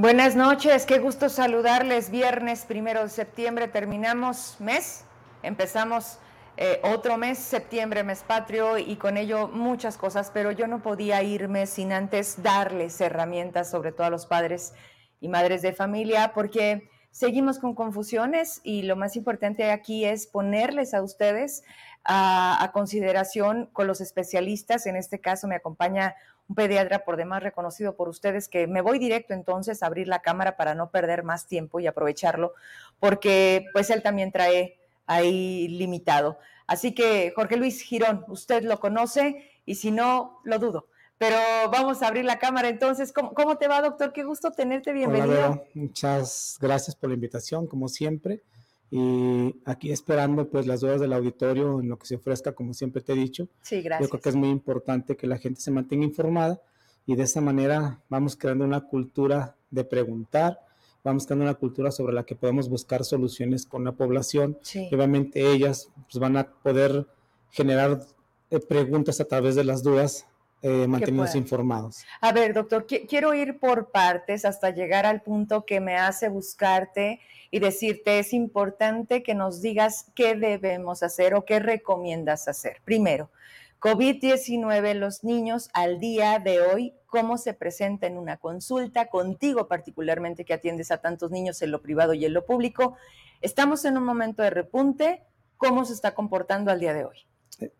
Buenas noches, qué gusto saludarles. Viernes primero de septiembre terminamos mes, empezamos eh, otro mes, septiembre, mes patrio, y con ello muchas cosas, pero yo no podía irme sin antes darles herramientas, sobre todo a los padres y madres de familia, porque seguimos con confusiones y lo más importante aquí es ponerles a ustedes a, consideración con los especialistas. En este caso me acompaña un pediatra por demás reconocido por ustedes, que me voy directo entonces a abrir la cámara para no perder más tiempo y aprovecharlo, porque pues él también trae ahí limitado. Así que Jorge Luis Girón, usted lo conoce y si no, lo dudo. Pero vamos a abrir la cámara entonces. ¿Cómo, te va, doctor? Qué gusto tenerte. Bienvenido. Muchas gracias por la invitación, como siempre y aquí esperando pues las dudas del auditorio en lo que se ofrezca, como siempre te he dicho. Sí, gracias. Yo creo que es muy importante que la gente se mantenga informada y de esa manera vamos creando una cultura de preguntar, vamos creando una cultura sobre la que podemos buscar soluciones con la población. Sí. obviamente ellas pues, van a poder generar eh, preguntas a través de las dudas eh, mantenernos informados. A ver, doctor, quiero ir por partes hasta llegar al punto que me hace buscarte y decirte, es importante que nos digas qué debemos hacer o qué recomiendas hacer. Primero, COVID-19, los niños al día de hoy, cómo se presenta en una consulta, contigo particularmente que atiendes a tantos niños en lo privado y en lo público. Estamos en un momento de repunte, ¿cómo se está comportando al día de hoy?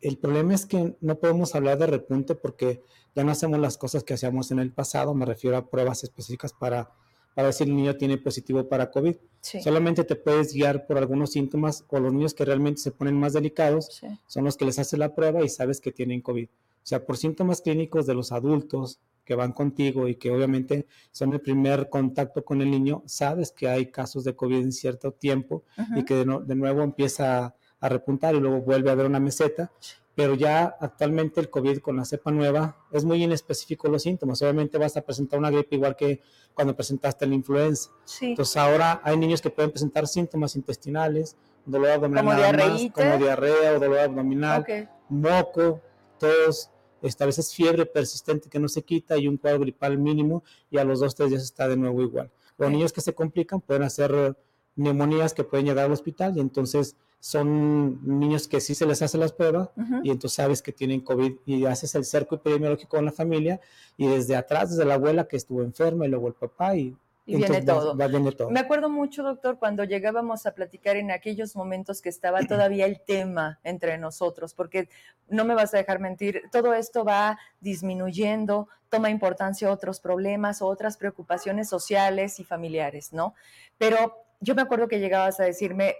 El problema es que no podemos hablar de repunte porque ya no hacemos las cosas que hacíamos en el pasado, me refiero a pruebas específicas para, para ver si el niño tiene positivo para COVID. Solamente te puedes guiar por algunos síntomas o los niños que realmente se ponen más delicados son los que les hace la prueba y sabes que tienen COVID. O sea, por síntomas clínicos de los adultos que van contigo y que obviamente son el primer contacto con el niño, sabes que hay casos de COVID en cierto tiempo y que de, de nuevo empieza a repuntar y luego vuelve a haber una meseta, pero ya actualmente el COVID con la cepa nueva es muy inespecífico los síntomas. Obviamente vas a presentar una gripe igual que cuando presentaste la influenza. Entonces ahora hay niños que pueden presentar síntomas intestinales, dolor abdominal, como, diarrea o dolor abdominal, moco, tos, esta, a veces fiebre persistente que no se quita y un cuadro gripal mínimo y a los dos, tres días está de nuevo igual. Los niños que se complican pueden hacer neumonías que pueden llegar al hospital y entonces son niños que sí se les hace las pruebas y entonces sabes que tienen COVID y haces el cerco epidemiológico con la familia y desde atrás, desde la abuela que estuvo enferma y luego el papá y, viene, todo. todo. Me acuerdo mucho, doctor, cuando llegábamos a platicar en aquellos momentos que estaba todavía el tema entre nosotros, porque no me vas a dejar mentir, todo esto va disminuyendo, toma importancia otros problemas o otras preocupaciones sociales y familiares, ¿no? Pero yo me acuerdo que llegabas a decirme,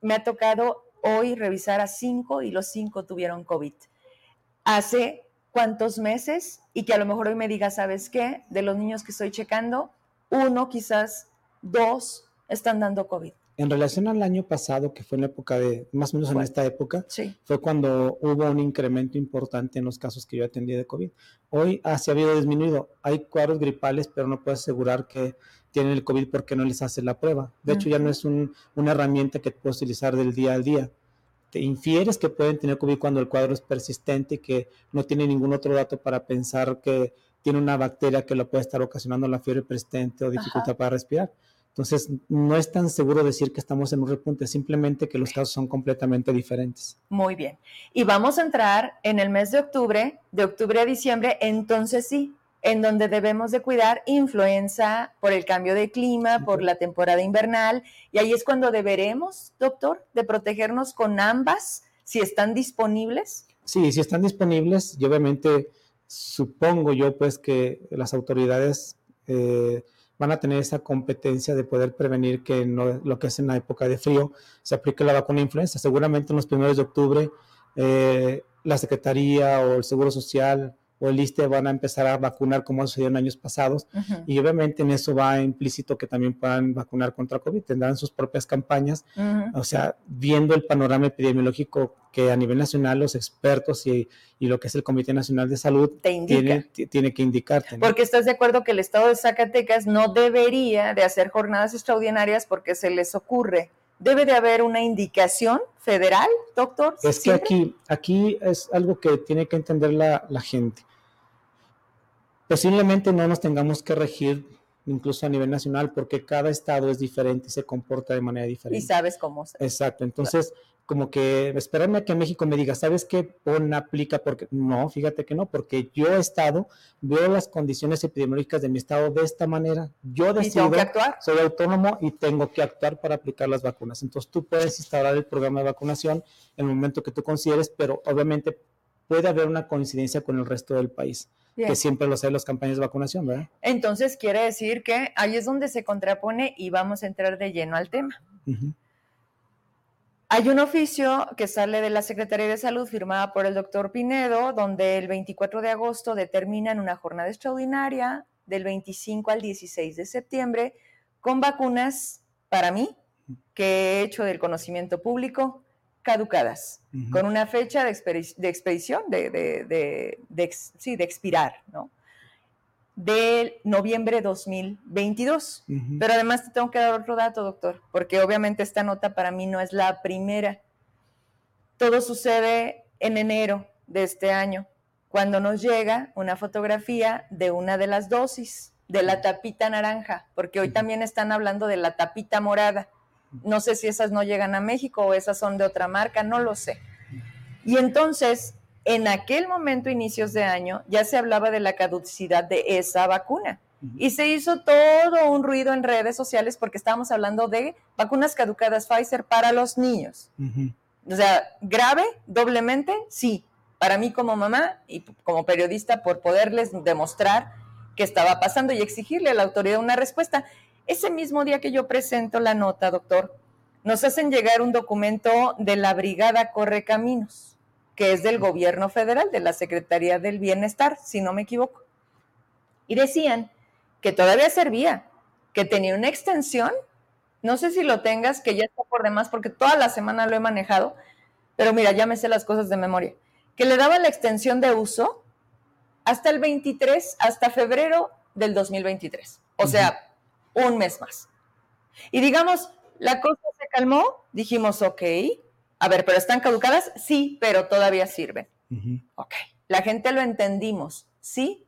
me ha tocado hoy revisar a cinco y los cinco tuvieron COVID. Hace cuántos meses y que a lo mejor hoy me diga, ¿sabes qué? De los niños que estoy checando, uno, quizás dos están dando COVID. En relación al año pasado, que fue en la época de, más o menos en esta época, fue cuando hubo un incremento importante en los casos que yo atendí de COVID. Hoy ha, se ha habido disminuido. Hay cuadros gripales, pero no puedo asegurar que tienen el COVID porque no les hace la prueba. De hecho, ya no es una herramienta que puedes utilizar del día al día. Te infieres que pueden tener COVID cuando el cuadro es persistente y que no tiene ningún otro dato para pensar que tiene una bacteria que lo puede estar ocasionando la fiebre persistente o dificultad para respirar. Entonces, no es tan seguro decir que estamos en un repunte, simplemente que los casos son completamente diferentes. Muy bien. Y vamos a entrar en el mes de octubre, de octubre a diciembre, entonces sí, en donde debemos de cuidar influenza por el cambio de clima, por la temporada invernal, y ahí es cuando deberemos, doctor, de protegernos con ambas, si están disponibles. Sí, si están disponibles, y obviamente supongo yo pues que las autoridades eh, van a tener esa competencia de poder prevenir que no, lo que es en la época de frío se aplique la vacuna influenza. Seguramente en los primeros de octubre eh, la Secretaría o el Seguro Social o el ISTE van a empezar a vacunar como sucedió en años pasados. Y obviamente en eso va implícito que también puedan vacunar contra COVID, tendrán sus propias campañas, o sea, viendo el panorama epidemiológico que a nivel nacional los expertos y, lo que es el Comité Nacional de Salud tiene, tiene, que indicarte. Porque estás de acuerdo que el Estado de Zacatecas no debería de hacer jornadas extraordinarias porque se les ocurre. Debe de haber una indicación federal, doctor. Es que aquí, aquí es algo que tiene que entender la, la, gente posiblemente no nos tengamos que regir incluso a nivel nacional, porque cada estado es diferente y se comporta de manera diferente. Y sabes cómo. Exacto, entonces como que esperarme a que México me diga, ¿sabes qué? Pon, aplica, porque no, fíjate que no, porque yo he estado, veo las condiciones epidemiológicas de mi estado de esta manera, yo decido, que actuar? soy autónomo y tengo que actuar para aplicar las vacunas. Entonces tú puedes instaurar el programa de vacunación en el momento que tú consideres, pero obviamente puede haber una coincidencia con el resto del país. que siempre lo saben las campañas de vacunación, ¿verdad? Entonces quiere decir que ahí es donde se contrapone y vamos a entrar de lleno al tema. Hay un oficio que sale de la Secretaría de Salud firmada por el doctor Pinedo, donde el 24 de agosto determinan una jornada extraordinaria del 25 al 16 de septiembre con vacunas para mí, que he hecho del conocimiento público, caducadas, con una fecha de, expedición, de, de, sí, de expirar, ¿no? de noviembre 2022. Pero además te tengo que dar otro dato, doctor, porque obviamente esta nota para mí no es la primera. Todo sucede en enero de este año, cuando nos llega una fotografía de una de las dosis, de la tapita naranja, porque hoy también están hablando de la tapita morada. No sé si esas no llegan a México o esas son de otra marca, no lo sé. Y entonces en aquel momento, inicios de año, ya se hablaba de la caducidad de esa vacuna. Y se hizo todo un ruido en redes sociales porque estábamos hablando de vacunas caducadas Pfizer para los niños. O sea, grave, doblemente, sí. Para mí como mamá y como periodista por poderles demostrar qué estaba pasando y exigirle a la autoridad una respuesta. Ese mismo día que yo presento la nota, doctor, nos hacen llegar un documento de la Brigada Corre Caminos que es del gobierno federal, de la Secretaría del Bienestar, si no me equivoco. Y decían que todavía servía, que tenía una extensión, no sé si lo tengas, que ya está por demás, porque toda la semana lo he manejado, pero mira, ya me sé las cosas de memoria, que le daba la extensión de uso hasta el 23, hasta febrero del 2023, o sea, un mes más. Y digamos, la cosa se calmó, dijimos, ok, a ver, ¿pero están caducadas? Sí, pero todavía sirven. Ok. La gente lo entendimos, sí,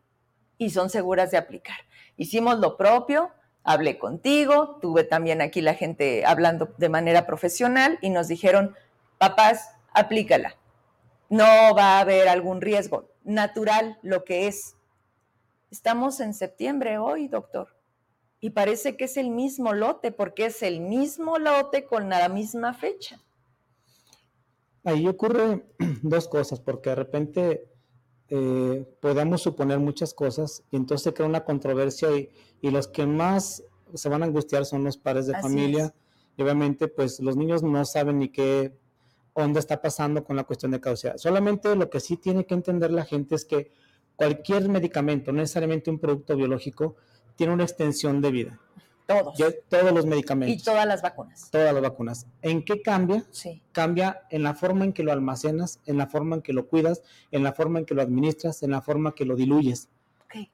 y son seguras de aplicar. Hicimos lo propio, hablé contigo, tuve también aquí la gente hablando de manera profesional y nos dijeron, papás, aplícala. No va a haber algún riesgo. Natural lo que es. Estamos en septiembre hoy, doctor. Y parece que es el mismo lote, porque es el mismo lote con la misma fecha. Ahí ocurre dos cosas, porque de repente eh, podemos suponer muchas cosas y entonces se crea una controversia y, los que más se van a angustiar son los padres de familia y obviamente pues los niños no saben ni qué onda está pasando con la cuestión de caducidad. Solamente lo que sí tiene que entender la gente es que cualquier medicamento, no necesariamente un producto biológico, tiene una extensión de vida. Todos. todos los medicamentos. Y todas las vacunas. Todas las vacunas. ¿En qué cambia? Sí. Cambia en la forma en que lo almacenas, en la forma en que lo cuidas, en la forma en que lo administras, en la forma que lo diluyes.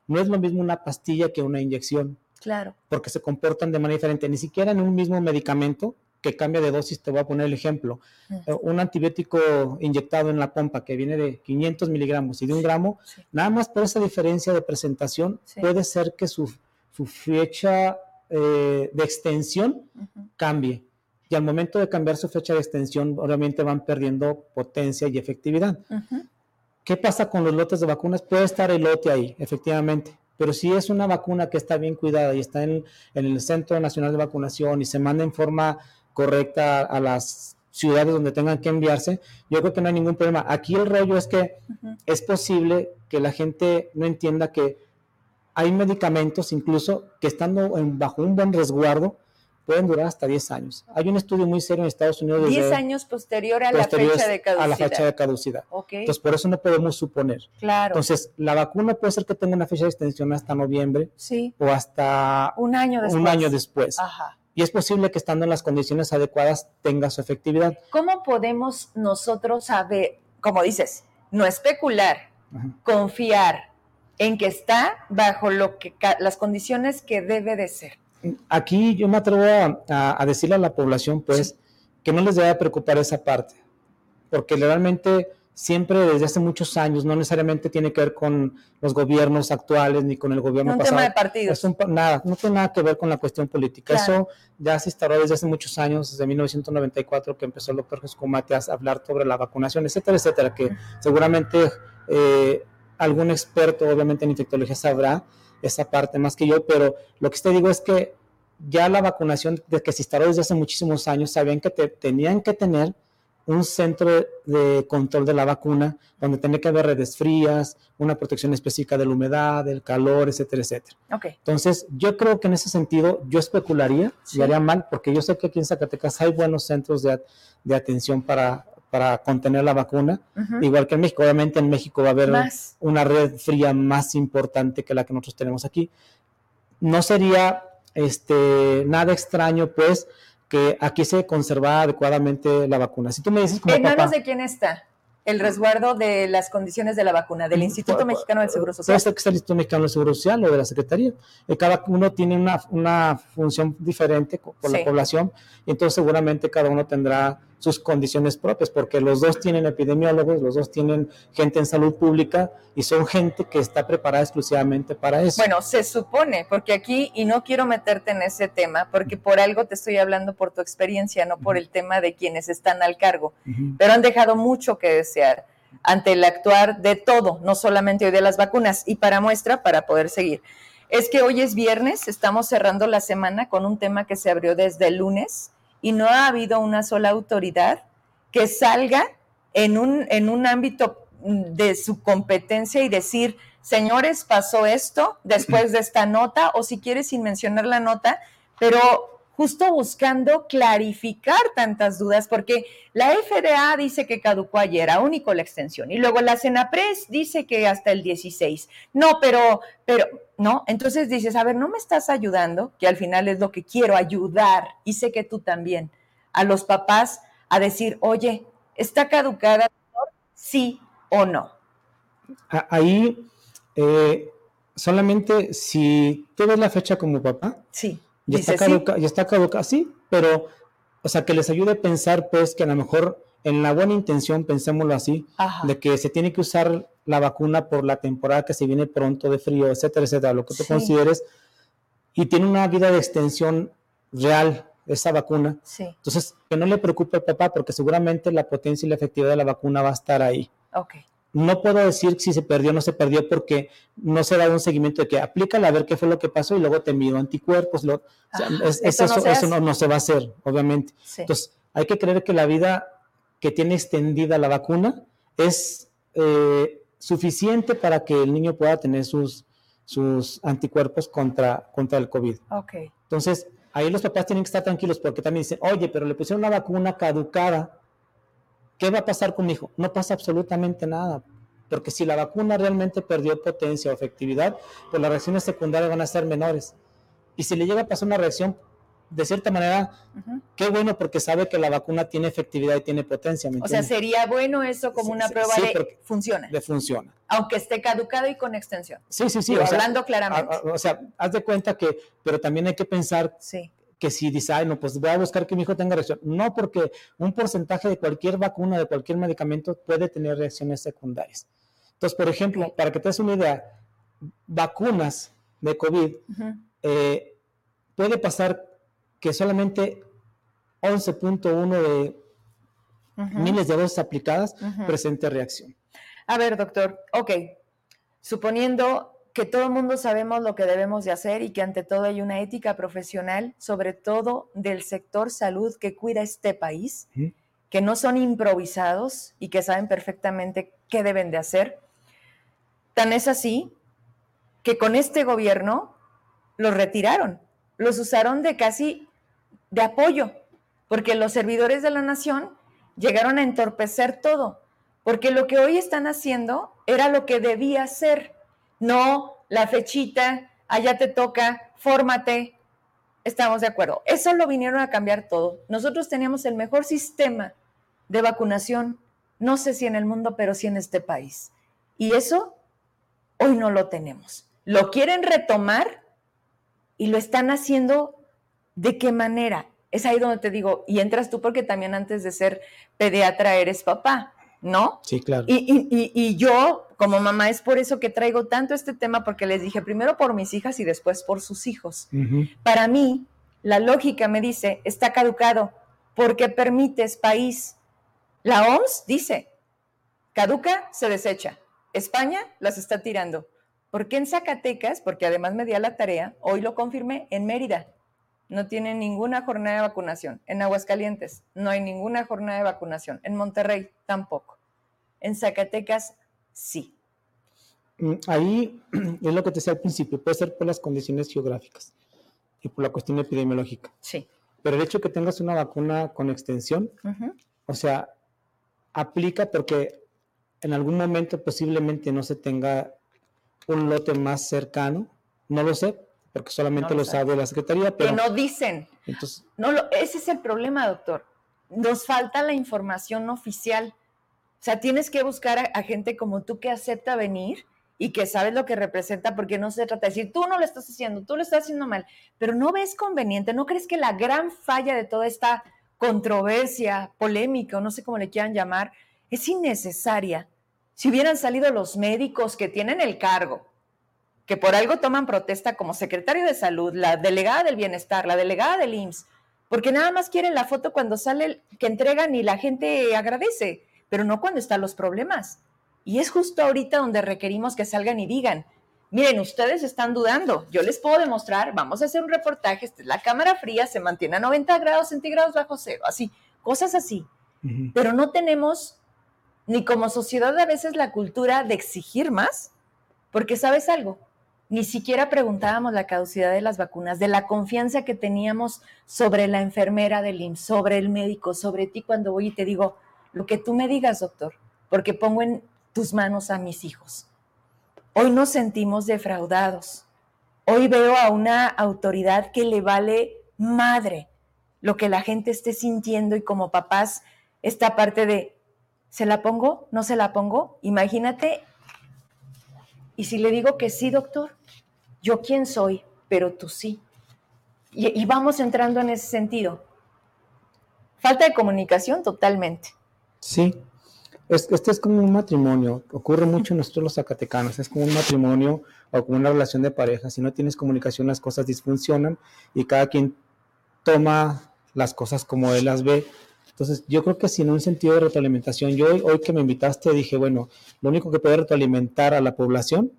No es lo mismo una pastilla que una inyección. Claro. Porque se comportan de manera diferente. Ni siquiera en un mismo medicamento que cambia de dosis, te voy a poner el ejemplo. Mm. Eh, un antibiótico inyectado en la pompa que viene de 500 miligramos y de un gramo, nada más por esa diferencia de presentación, puede ser que su, su fecha eh, de extensión cambie. Y al momento de cambiar su fecha de extensión, obviamente van perdiendo potencia y efectividad. ¿Qué pasa con los lotes de vacunas? Puede estar el lote ahí, efectivamente. Pero si es una vacuna que está bien cuidada y está en, el Centro Nacional de Vacunación y se manda en forma correcta a las ciudades donde tengan que enviarse, yo creo que no hay ningún problema. Aquí el rollo es que es posible que la gente no entienda que hay medicamentos incluso que estando bajo un buen resguardo pueden durar hasta 10 años. Hay un estudio muy serio en Estados Unidos. 10 años posterior a la fecha de caducidad. A la fecha de caducidad. Entonces, por eso no podemos suponer. Claro. Entonces, la vacuna puede ser que tenga una fecha de extensión hasta noviembre. Sí. O hasta un año después. Un año después. Ajá. Y es posible que estando en las condiciones adecuadas tenga su efectividad. ¿Cómo podemos nosotros saber, como dices, no especular, confiar, en que está bajo lo que las condiciones que debe de ser. Aquí yo me atrevo a, decirle a la población, pues, que no les debe preocupar esa parte, porque realmente siempre desde hace muchos años, no necesariamente tiene que ver con los gobiernos actuales ni con el gobierno no pasado. Un tema de partidos. nada, no tiene nada que ver con la cuestión política. Eso ya se instaló desde hace muchos años, desde 1994 que empezó el doctor Jesús Comate a hablar sobre la vacunación, etcétera, etcétera, que seguramente eh, algún experto, obviamente en infectología, sabrá esa parte más que yo, pero lo que te digo es que ya la vacunación, desde que se instaló desde hace muchísimos años, sabían que te, tenían que tener un centro de control de la vacuna donde tiene que haber redes frías, una protección específica de la humedad, del calor, etcétera, etcétera. Okay. Entonces, yo creo que en ese sentido yo especularía, sí. y haría mal, porque yo sé que aquí en Zacatecas hay buenos centros de, de atención para, para contener la vacuna, igual que en México. Obviamente en México va a haber una red fría más importante que la que nosotros tenemos aquí. No sería este, nada extraño, pues, que aquí se conserva adecuadamente la vacuna. Si tú me dices como ¿En manos de quién está el resguardo de las condiciones de la vacuna? ¿Del Instituto Mexicano del Seguro Social? Puede ser que sea el Instituto Mexicano del Seguro Social o de la Secretaría. Eh, cada uno tiene una, una función diferente por sí. la población y entonces seguramente cada uno tendrá sus condiciones propias, porque los dos tienen epidemiólogos, los dos tienen gente en salud pública y son gente que está preparada exclusivamente para eso. Bueno, se supone, porque aquí, y no quiero meterte en ese tema, porque por algo te estoy hablando por tu experiencia, no por el tema de quienes están al cargo, uh -huh. pero han dejado mucho que desear ante el actuar de todo, no solamente hoy de las vacunas, y para muestra, para poder seguir. Es que hoy es viernes, estamos cerrando la semana con un tema que se abrió desde el lunes, y no ha habido una sola autoridad que salga en un, en un ámbito de su competencia y decir, señores, pasó esto después de esta nota, o si quieres sin mencionar la nota, pero justo buscando clarificar tantas dudas, porque la FDA dice que caducó ayer, aún y con la extensión, y luego la Senapres dice que hasta el 16. No, pero, pero, no, entonces dices, a ver, no me estás ayudando, que al final es lo que quiero, ayudar, y sé que tú también, a los papás a decir, oye, ¿está caducada? Sí o no. Ahí, eh, solamente si tú ves la fecha como papá, sí ya está, caduca, sí. ya está caduca, sí, pero, o sea, que les ayude a pensar, pues, que a lo mejor en la buena intención, pensémoslo así, Ajá. de que se tiene que usar la vacuna por la temporada que se viene pronto de frío, etcétera, etcétera, lo que tú sí. consideres, y tiene una vida de extensión real esa vacuna. Sí. Entonces, que no le preocupe al papá, porque seguramente la potencia y la efectividad de la vacuna va a estar ahí. Okay. No puedo decir si se perdió o no se perdió porque no se da un seguimiento de que aplícala a ver qué fue lo que pasó y luego te mido anticuerpos. Lo, ah, o sea, es, es eso, no, se, eso no, no, se va a hacer, obviamente. Sí. Entonces, hay que creer que la vida que tiene extendida la vacuna es eh, suficiente para que el niño pueda tener sus, sus anticuerpos contra, contra el COVID. Okay. Entonces, ahí los papás tienen que estar tranquilos porque también dicen, oye, pero le pusieron una vacuna caducada ¿Qué va a pasar con mi hijo? No pasa absolutamente nada, porque si la vacuna realmente perdió potencia o efectividad, pues las reacciones secundarias van a ser menores. Y si le llega a pasar una reacción, de cierta manera, uh -huh. qué bueno porque sabe que la vacuna tiene efectividad y tiene potencia. o sea, sería bueno eso como una prueba sí, de funciona. De funciona. Aunque esté caducado y con extensión. Sí, sí, sí. Sea, hablando claramente. A, a, o sea, haz de cuenta que, pero también hay que pensar sí que si dice, ay, no, pues voy a buscar que mi hijo tenga reacción. No, porque un porcentaje de cualquier vacuna, de cualquier medicamento, puede tener reacciones secundarias. Entonces, por ejemplo, para que te des una idea, vacunas de COVID, uh -huh. eh, puede pasar que solamente 11.1 de uh -huh. miles de dosis aplicadas uh -huh. presente reacción. A ver, doctor, ok, suponiendo que todo el mundo sabemos lo que debemos de hacer y que ante todo hay una ética profesional, sobre todo del sector salud que cuida este país, que no son improvisados y que saben perfectamente qué deben de hacer. Tan es así que con este gobierno los retiraron, los usaron de casi de apoyo, porque los servidores de la nación llegaron a entorpecer todo, porque lo que hoy están haciendo era lo que debía ser no la fechita, allá te toca, fórmate. Estamos de acuerdo. Eso lo vinieron a cambiar todo. Nosotros teníamos el mejor sistema de vacunación, no sé si en el mundo, pero sí en este país. Y eso hoy no lo tenemos. Lo quieren retomar y lo están haciendo de qué manera. Es ahí donde te digo, y entras tú porque también antes de ser pediatra eres papá. ¿no? Sí, claro. Y, yo, como mamá, es por eso que traigo tanto este tema, porque les dije primero por mis hijas y después por sus hijos. Para mí, la lógica me dice, está caducado, porque permites país. La OMS dice, caduca, se desecha. España las está tirando. ¿Por qué en Zacatecas? Porque además me di a la tarea, hoy lo confirmé, en Mérida no tienen ninguna jornada de vacunación. En Aguascalientes no hay ninguna jornada de vacunación. En Monterrey tampoco. En Zacatecas sí. Mm, ahí es lo que te decía al principio, puede ser por las condiciones geográficas y por la cuestión epidemiológica. Sí. Pero el hecho de que tengas una vacuna con extensión, o sea, aplica porque en algún momento posiblemente no se tenga un lote más cercano, no lo sé, porque solamente lo sabe la Secretaría. Pero que no dicen. Entonces, no lo, ese es el problema, doctor. Nos falta la información oficial. O sea, tienes que buscar a, gente como tú que acepta venir y que sabes lo que representa, porque no se trata de decir, tú no lo estás haciendo, tú lo estás haciendo mal, pero no ves conveniente, ¿no crees que la gran falla de toda esta controversia, polémica, o no sé cómo le quieran llamar, es innecesaria? Si hubieran salido los médicos que tienen el cargo, que por algo toman protesta como secretario de salud, la delegada del bienestar, la delegada del IMSS, porque nada más quieren la foto cuando sale que entregan y la gente agradece, pero no cuando están los problemas. Y es justo ahorita donde requerimos que salgan y digan, miren, ustedes están dudando, yo les puedo demostrar, vamos a hacer un reportaje, la cámara fría se mantiene a 90 grados centígrados bajo cero, así, cosas así. Pero no tenemos ni como sociedad a veces la cultura de exigir más, porque sabes algo, ni siquiera preguntábamos la caducidad de las vacunas, de la confianza que teníamos sobre la enfermera del IMSS, sobre el médico, sobre ti cuando voy y te digo, lo que tú me digas, doctor, porque pongo en tus manos a mis hijos. Hoy nos sentimos defraudados. Hoy veo a una autoridad que le vale madre lo que la gente esté sintiendo y como papás, esta parte de, ¿se la pongo? ¿No se la pongo? Imagínate y si le digo que sí, doctor, yo quién soy, pero tú sí. Y, vamos entrando en ese sentido. Falta de comunicación totalmente. Sí, este es como un matrimonio, ocurre mucho en nosotros los zacatecanos, es como un matrimonio o como una relación de pareja, si no tienes comunicación las cosas disfuncionan y cada quien toma las cosas como él las ve. Entonces yo creo que sin un sentido de retroalimentación, yo hoy, que me invitaste dije, bueno, lo único que puede retroalimentar a la población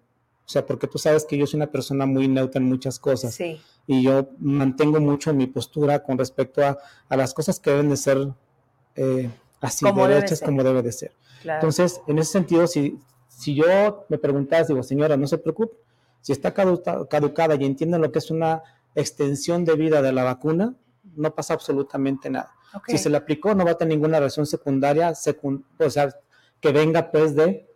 o sea, porque tú sabes que yo soy una persona muy neutra en muchas cosas. Sí. Y yo mantengo mucho mi postura con respecto a, las cosas que deben de ser eh, así, derechas como debe de ser. Entonces, en ese sentido, si, si yo me preguntas, digo, señora, no se preocupe, si está caducada y entiende lo que es una extensión de vida de la vacuna, no pasa absolutamente nada. Si se le aplicó, no va a tener ninguna reacción secundaria, o sea, que venga pues de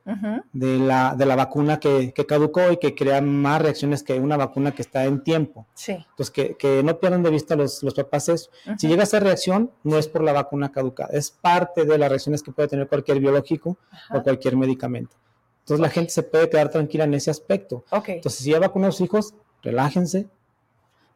de, la, de la vacuna que, que, caducó y que crea más reacciones que una vacuna que está en tiempo. Sí. Entonces, que, que no pierdan de vista los, los papás eso. Si llega a ser reacción, no es por la vacuna caducada, es parte de las reacciones que puede tener cualquier biológico o cualquier medicamento. Entonces, la gente se puede quedar tranquila en ese aspecto. Okay. Entonces, si ya vacunan a sus hijos, relájense,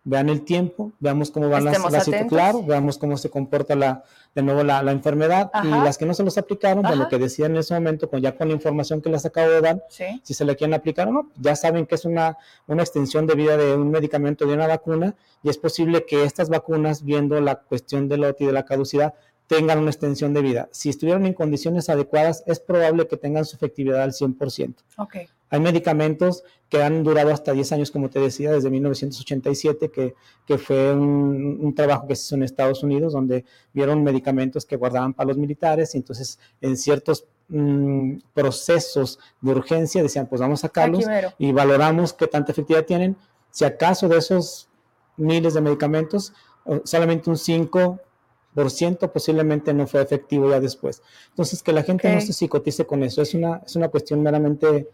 vean el tiempo, veamos cómo van las, las claro, veamos cómo se comporta la, de nuevo la, la enfermedad y las que no se los aplicaron, de lo que decían en ese momento, con, ya con la información que les acabo de dar, si se le quieren aplicar o no, ya saben que es una, una extensión de vida de un medicamento, de una vacuna, y es posible que estas vacunas, viendo la cuestión del lote y de la caducidad, tengan una extensión de vida. Si estuvieron en condiciones adecuadas, es probable que tengan su efectividad al 100%. Okay. Hay medicamentos que han durado hasta 10 años, como te decía, desde 1987, que, que fue un, trabajo que se hizo en Estados Unidos, donde vieron medicamentos que guardaban para los militares, y entonces en ciertos mm, procesos de urgencia decían, pues vamos a sacarlos y valoramos qué tanta efectividad tienen. Si acaso de esos miles de medicamentos, solamente un 5 posiblemente no fue efectivo ya después. Entonces, que la gente no se psicotice con eso, es una, es una cuestión meramente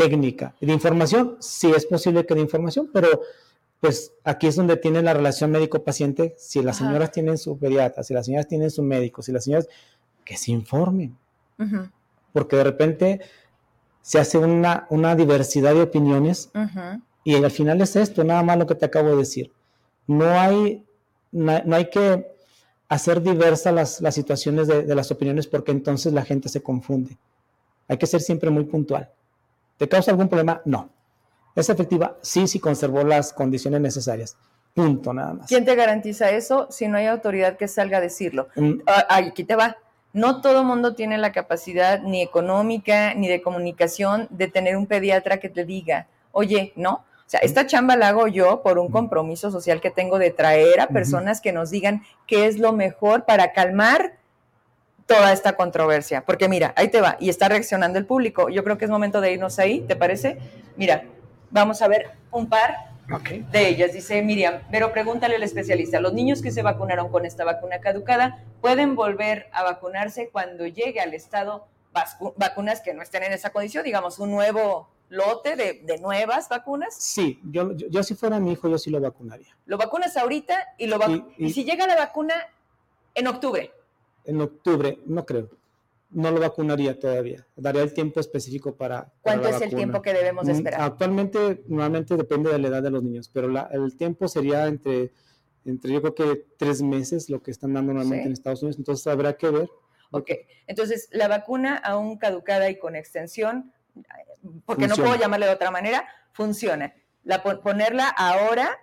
técnica. De información, sí es posible que de información, pero pues aquí es donde tiene la relación médico-paciente. Si las señoras tienen su pediatra, si las señoras tienen su médico, si las señoras, que se informen. Porque de repente se hace una, una diversidad de opiniones y al final es esto, nada más lo que te acabo de decir. No hay, no, hay que hacer diversas las, las situaciones de, de, las opiniones porque entonces la gente se confunde. Hay que ser siempre muy puntual. ¿Te causa algún problema? No. ¿Es efectiva? Sí, sí conservó las condiciones necesarias. Punto, nada más. ¿Quién te garantiza eso si no hay autoridad que salga a decirlo? Mm. Ah, aquí te va. No todo mundo tiene la capacidad ni económica ni de comunicación de tener un pediatra que te diga, oye, ¿no? O sea, esta chamba la hago yo por un compromiso social que tengo de traer a personas que nos digan qué es lo mejor para calmar toda esta controversia. Porque mira, ahí te va, y está reaccionando el público. Yo creo que es momento de irnos ahí, ¿te parece? Mira, vamos a ver un par de ellas. Dice Miriam, pero pregúntale al especialista, ¿los niños que se vacunaron con esta vacuna caducada pueden volver a vacunarse cuando llegue al estado vacunas que no estén en esa condición? Digamos, un nuevo lote de, nuevas vacunas. Sí, yo, yo, si fuera mi hijo, yo sí lo vacunaría. Lo vacunas ahorita y lo y si llega la vacuna en octubre. En octubre, no creo no lo vacunaría todavía. Daría el tiempo específico para. ¿Cuánto es el tiempo que debemos mm, esperar? Actualmente, normalmente depende de la edad de los niños, pero el tiempo sería entre, entre, yo creo que tres meses, lo que están dando normalmente en Estados Unidos. Entonces habrá que ver. Ok, entonces la vacuna aún caducada y con extensión, porque no puedo llamarle de otra manera, funciona. La, ponerla ahora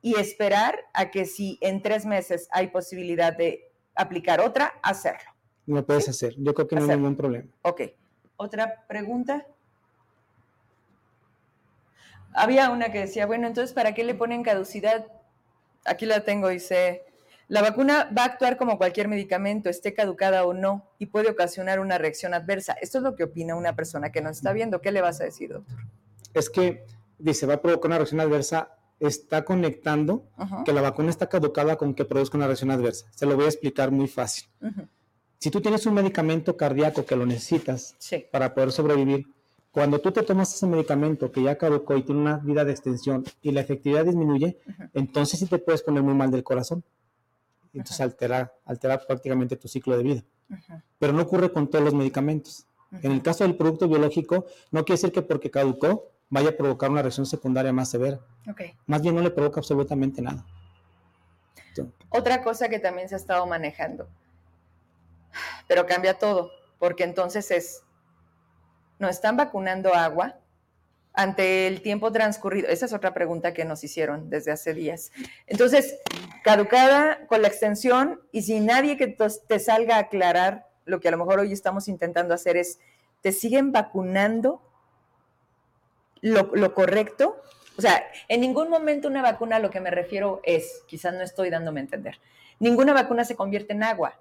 y esperar a que si en tres meses hay posibilidad de aplicar otra, hacerlo. Lo puedes hacer. Yo creo que no hay ningún problema. Ok. ¿Otra pregunta? Había una que decía, bueno, entonces, ¿para qué le ponen caducidad? Aquí la tengo, dice, la vacuna va a actuar como cualquier medicamento, esté caducada o no, y puede ocasionar una reacción adversa. Esto es lo que opina una persona que nos está viendo. ¿Qué le vas a decir, doctor? Es que, dice, va a provocar una reacción adversa, está conectando que la vacuna está caducada con que produzca una reacción adversa. Se lo voy a explicar muy fácil. Si tú tienes un medicamento cardíaco que lo necesitas para poder sobrevivir, cuando tú te tomas ese medicamento que ya caducó y tiene una vida de extensión y la efectividad disminuye, entonces sí te puedes poner muy mal del corazón. Entonces altera, prácticamente tu ciclo de vida. Pero no ocurre con todos los medicamentos. En el caso del producto biológico, no quiere decir que porque caducó vaya a provocar una reacción secundaria más severa. Más bien no le provoca absolutamente nada. Otra cosa que también se ha estado manejando pero cambia todo, porque entonces es, ¿no están vacunando agua? Ante el tiempo transcurrido, esa es otra pregunta que nos hicieron desde hace días. Entonces, caducada con la extensión y si nadie que te salga a aclarar, lo que a lo mejor hoy estamos intentando hacer es, ¿te siguen vacunando lo, lo correcto? O sea, en ningún momento una vacuna, a lo que me refiero es, quizás no estoy dándome a entender, ninguna vacuna se convierte en agua.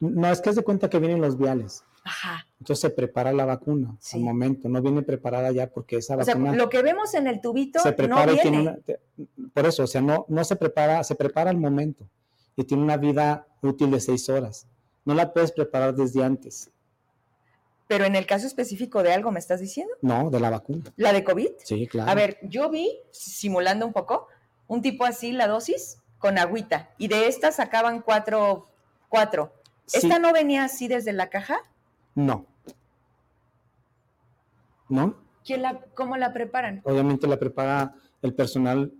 No, es que se cuenta que vienen los viales. Ajá. Entonces se prepara la vacuna al momento, no viene preparada ya porque esa vacuna. O sea, lo que vemos en el tubito se prepara no viene. por eso, o sea, no, no se prepara, se prepara al momento y tiene una vida útil de seis horas. No la puedes preparar desde antes. Pero en el caso específico de algo, ¿me estás diciendo? No, de la vacuna. ¿La de COVID? Sí, claro. A ver, yo vi, simulando un poco, un tipo así, la dosis, con agüita. Y de estas sacaban cuatro, cuatro. ¿Esta no venía así desde la caja? No. ¿No? ¿Quién la, ¿Cómo la preparan? Obviamente la prepara el personal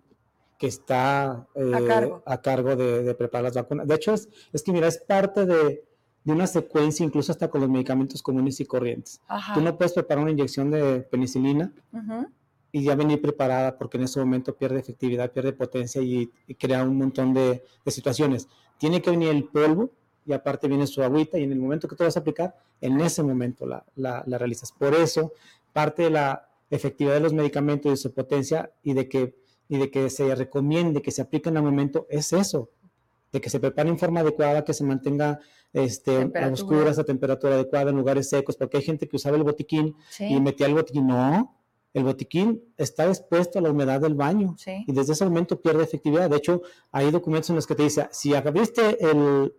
que está eh, a cargo, de, preparar las vacunas. De hecho, es, que mira, es parte de, una secuencia, incluso hasta con los medicamentos comunes y corrientes. Tú no puedes preparar una inyección de penicilina y ya venir preparada porque en ese momento pierde efectividad, pierde potencia y, crea un montón de, de, situaciones. Tiene que venir el polvo y aparte viene su agüita y en el momento que tú vas a aplicar, en ese momento la, la, realizas. Por eso, parte de la efectividad de los medicamentos y de su potencia y de que, y de que se recomiende que se apliquen al momento es eso, de que se prepare en forma adecuada, que se mantenga este, a oscuras, a temperatura adecuada, en lugares secos, porque hay gente que usaba el botiquín y metía el botiquín. No, el botiquín está expuesto a la humedad del baño y desde ese momento pierde efectividad. De hecho, hay documentos en los que te dice, si abriste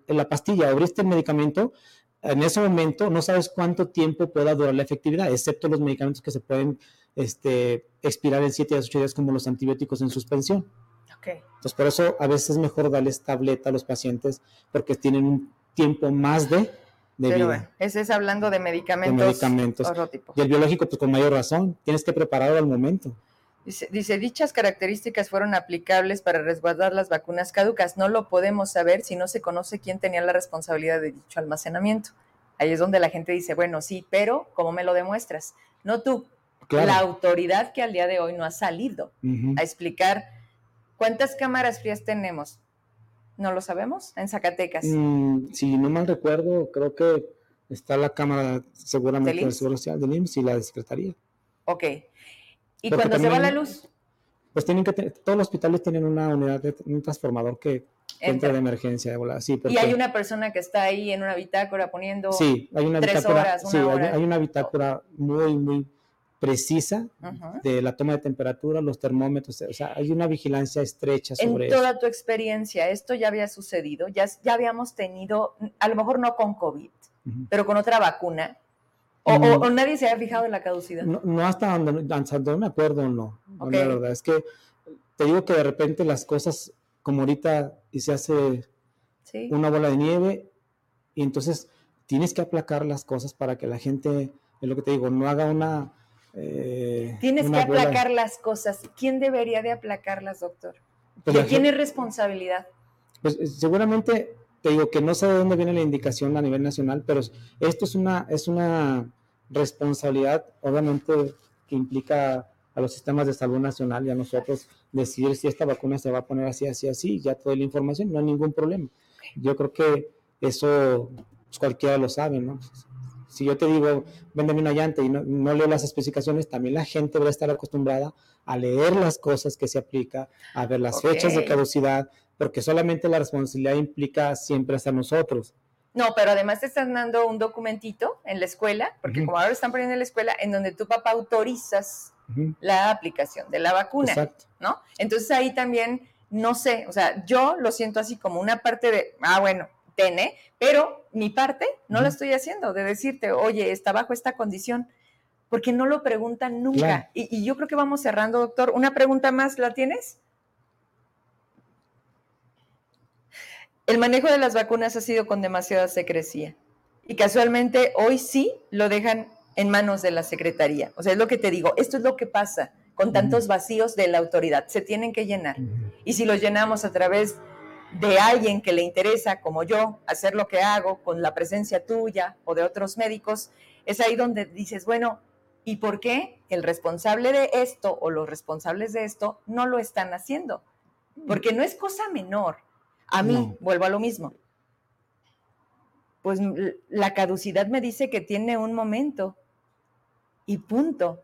la pastilla abriste el medicamento, en ese momento no sabes cuánto tiempo pueda durar la efectividad, excepto los medicamentos que se pueden este, expirar en 7 a 8 días como los antibióticos en suspensión. Entonces, por eso a veces es mejor darles tableta a los pacientes porque tienen un tiempo más de pero Bueno, ese es hablando de medicamentos. De medicamentos. Y el biológico, pues con mayor razón, tienes que prepararlo al momento. Dice, dichas características fueron aplicables para resguardar las vacunas caducas. No lo podemos saber si no se conoce quién tenía la responsabilidad de dicho almacenamiento. Ahí es donde la gente dice, bueno, sí, pero ¿cómo me lo demuestras? No tú, la autoridad que al día de hoy no ha salido a explicar cuántas cámaras frías tenemos. ¿No lo sabemos? En Zacatecas. Mm, si no mal recuerdo, creo que está la cámara seguramente del Seguro Social del IMSS y la de Secretaría. Ok. ¿Y cuando se va la luz? Pues tienen que tener, todos los hospitales tienen una unidad, de, un transformador que entra de emergencia. Sí, y hay una persona que está ahí en una bitácora poniendo sí, hay una tres bitácora, horas, sí, Hay, una bitácora muy, muy precisa de la toma de temperatura, los termómetros, o sea, hay una vigilancia estrecha sobre eso. En toda tu experiencia, esto ya había sucedido, ya, ya habíamos tenido, a lo mejor no con COVID, pero con otra vacuna, o, nadie se ha fijado en la caducidad. No, hasta donde, hasta donde me acuerdo, no. La verdad es que te digo que de repente las cosas, como ahorita, y se hace una bola de nieve, y entonces tienes que aplacar las cosas para que la gente, es lo que te digo, no haga una... Eh, tienes que aplacar las cosas. ¿Quién debería de aplacarlas, doctor? Pues ¿De quién es responsabilidad? Pues eh, seguramente te digo que no sé de dónde viene la indicación a nivel nacional, pero esto es una, es una responsabilidad, obviamente, que implica a los sistemas de salud nacional y a nosotros decidir si esta vacuna se va a poner así, así, así, ya toda la información, no hay ningún problema. Yo creo que eso pues, cualquiera lo sabe, ¿no? Si yo te digo, véndeme una llanta y no, leo las especificaciones, también la gente debe estar acostumbrada a leer las cosas que se aplica, a ver las fechas de caducidad, porque solamente la responsabilidad implica siempre hasta nosotros. No, pero además te están dando un documentito en la escuela, porque como ahora están poniendo en la escuela, en donde tu papá autorizas la aplicación de la vacuna, Exacto. ¿no? Entonces ahí también, no sé, o sea, yo lo siento así como una parte de, ah, bueno, tiene, pero mi parte no la estoy haciendo, de decirte, oye, está bajo esta condición, porque no lo preguntan nunca. Y, y yo creo que vamos cerrando, doctor. Una pregunta más, ¿la tienes? El manejo de las vacunas ha sido con demasiada secrecía y casualmente hoy sí lo dejan en manos de la Secretaría. O sea, es lo que te digo, esto es lo que pasa con tantos vacíos de la autoridad, se tienen que llenar. Y si los llenamos a través de alguien que le interesa, como yo, hacer lo que hago con la presencia tuya o de otros médicos, es ahí donde dices, bueno, ¿y por qué el responsable de esto o los responsables de esto no lo están haciendo? Porque no es cosa menor. A mí, vuelvo a lo mismo. Pues la caducidad me dice que tiene un momento y punto.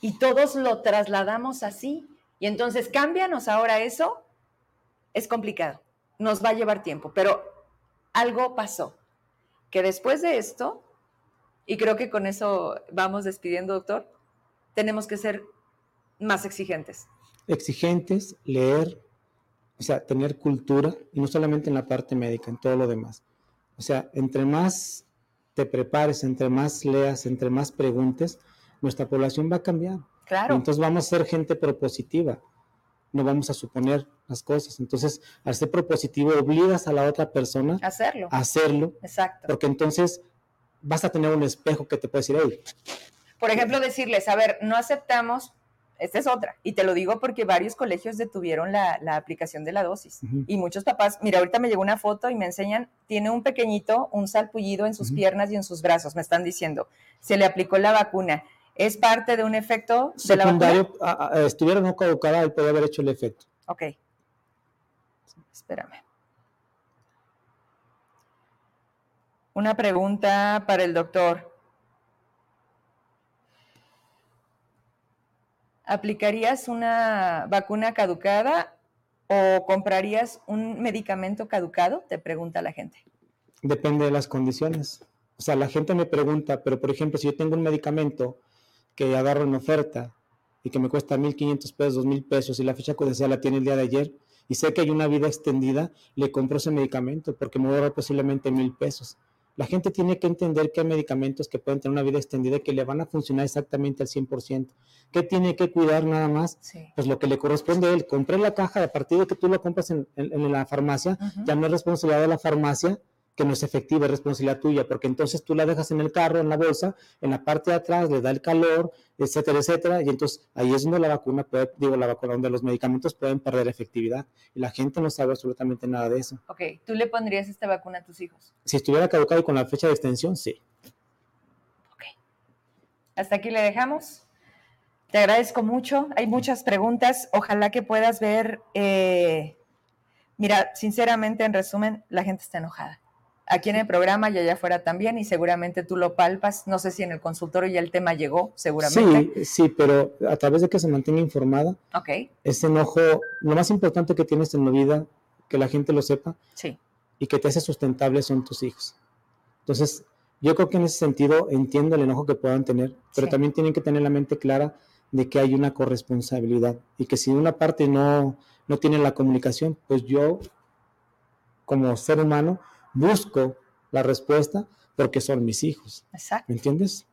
Y todos lo trasladamos así. Y entonces, cámbianos ahora eso. Es complicado. Nos va a llevar tiempo. Pero algo pasó. Que después de esto, y creo que con eso vamos despidiendo, doctor, tenemos que ser más exigentes. Exigentes, leer, o sea, tener cultura, y no solamente en la parte médica, en todo lo demás. O sea, entre más te prepares, entre más leas, entre más preguntes, nuestra población va a cambiar. Claro. entonces vamos a ser gente propositiva, no vamos a suponer las cosas. Entonces, al ser propositivo, obligas a la otra persona hacerlo. a hacerlo. Exacto. Porque entonces vas a tener un espejo que te puede decir, hey. Por ejemplo, decirles, a ver, no aceptamos esta es otra. Y te lo digo porque varios colegios detuvieron la, aplicación de la dosis. Y muchos papás, mira, ahorita me llegó una foto y me enseñan, tiene un pequeñito, un salpullido en sus piernas y en sus brazos, me están diciendo, se le aplicó la vacuna. ¿Es parte de un efecto de la vacuna? estuviera no caducada, él puede haber hecho el efecto. Ok. Espérame. Una pregunta para el doctor. ¿aplicarías una vacuna caducada o comprarías un medicamento caducado? Te pregunta la gente. Depende de las condiciones. O sea, la gente me pregunta, pero por ejemplo, si yo tengo un medicamento que agarro en oferta y que me cuesta 1.500 pesos, 2.000 pesos y la fecha codicial la tiene el día de ayer y sé que hay una vida extendida, le compro ese medicamento porque me a posiblemente 1.000 pesos. La gente tiene que entender que hay medicamentos que pueden tener una vida extendida y que le van a funcionar exactamente al 100%. ¿Qué tiene que cuidar nada más? Pues lo que le corresponde a él. Compré la caja, a partir de que tú la compras en, la farmacia, ya no es responsabilidad de la farmacia que no es efectiva, es responsabilidad tuya, porque entonces tú la dejas en el carro, en la bolsa, en la parte de atrás, le da el calor, etcétera, etcétera, y entonces ahí es donde la vacuna puede, digo, la vacuna, donde los medicamentos pueden perder efectividad, y la gente no sabe absolutamente nada de eso. Ok, ¿tú le pondrías esta vacuna a tus hijos? Si estuviera caducado y con la fecha de extensión, sí. Ok. Hasta aquí le dejamos. Te agradezco mucho. Hay muchas preguntas. Ojalá que puedas ver. Eh, mira, sinceramente, en resumen, la gente está enojada aquí en el programa y allá afuera también, y seguramente tú lo palpas. No sé si en el consultorio ya el tema llegó, seguramente. Sí, sí, pero a través de que se mantenga informada, okay. ese enojo, lo más importante que tienes en la vida, que la gente lo sepa, sí. y que te hace sustentable son tus hijos. Entonces, yo creo que en ese sentido entiendo el enojo que puedan tener, pero también tienen que tener la mente clara de que hay una corresponsabilidad y que si una parte no, no tiene la comunicación, pues yo, como ser humano, busco la respuesta porque son mis hijos. Exacto. ¿Me entiendes?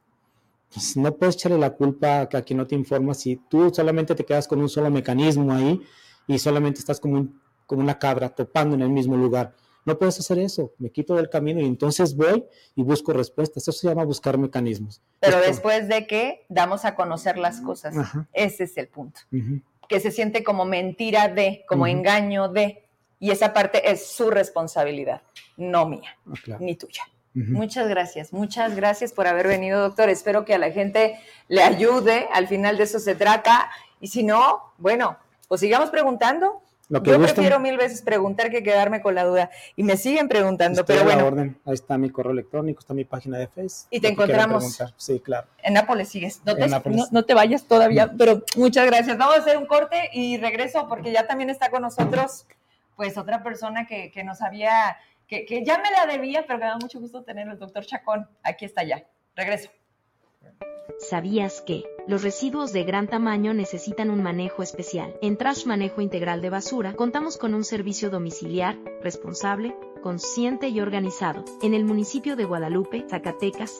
Pues no puedes echarle la culpa a quien no te informa si tú solamente te quedas con un solo mecanismo ahí y solamente estás como, como una cabra topando en el mismo lugar. No puedes hacer eso. Me quito del camino y entonces voy y busco respuestas. Eso se llama buscar mecanismos. Pero después de que damos a conocer las cosas, ese es el punto. Que se siente como mentira de, como engaño de. Y esa parte es su responsabilidad, no mía, ah, ni tuya. Muchas gracias, muchas gracias por haber venido, doctor. Espero que a la gente le ayude, al final de eso se trata. Y si no, bueno, pues sigamos preguntando. Yo prefiero mil veces preguntar que quedarme con la duda. Y me siguen preguntando, pero bueno. orden. Ahí está mi correo electrónico, está mi página de Facebook. Y te encontramos. Sí, claro. En Nápoles sigues. No te, No, te vayas todavía, pero muchas gracias. Vamos a hacer un corte y regreso porque ya también está con nosotros pues otra persona que, que nos había, que, que, ya me la debía, pero me da mucho gusto tener el doctor Chacón. Aquí está ya. Regreso. ¿Sabías que los residuos de gran tamaño necesitan un manejo especial? En Trash Manejo Integral de Basura contamos con un servicio domiciliar, responsable, consciente y organizado. En el municipio de Guadalupe, Zacatecas,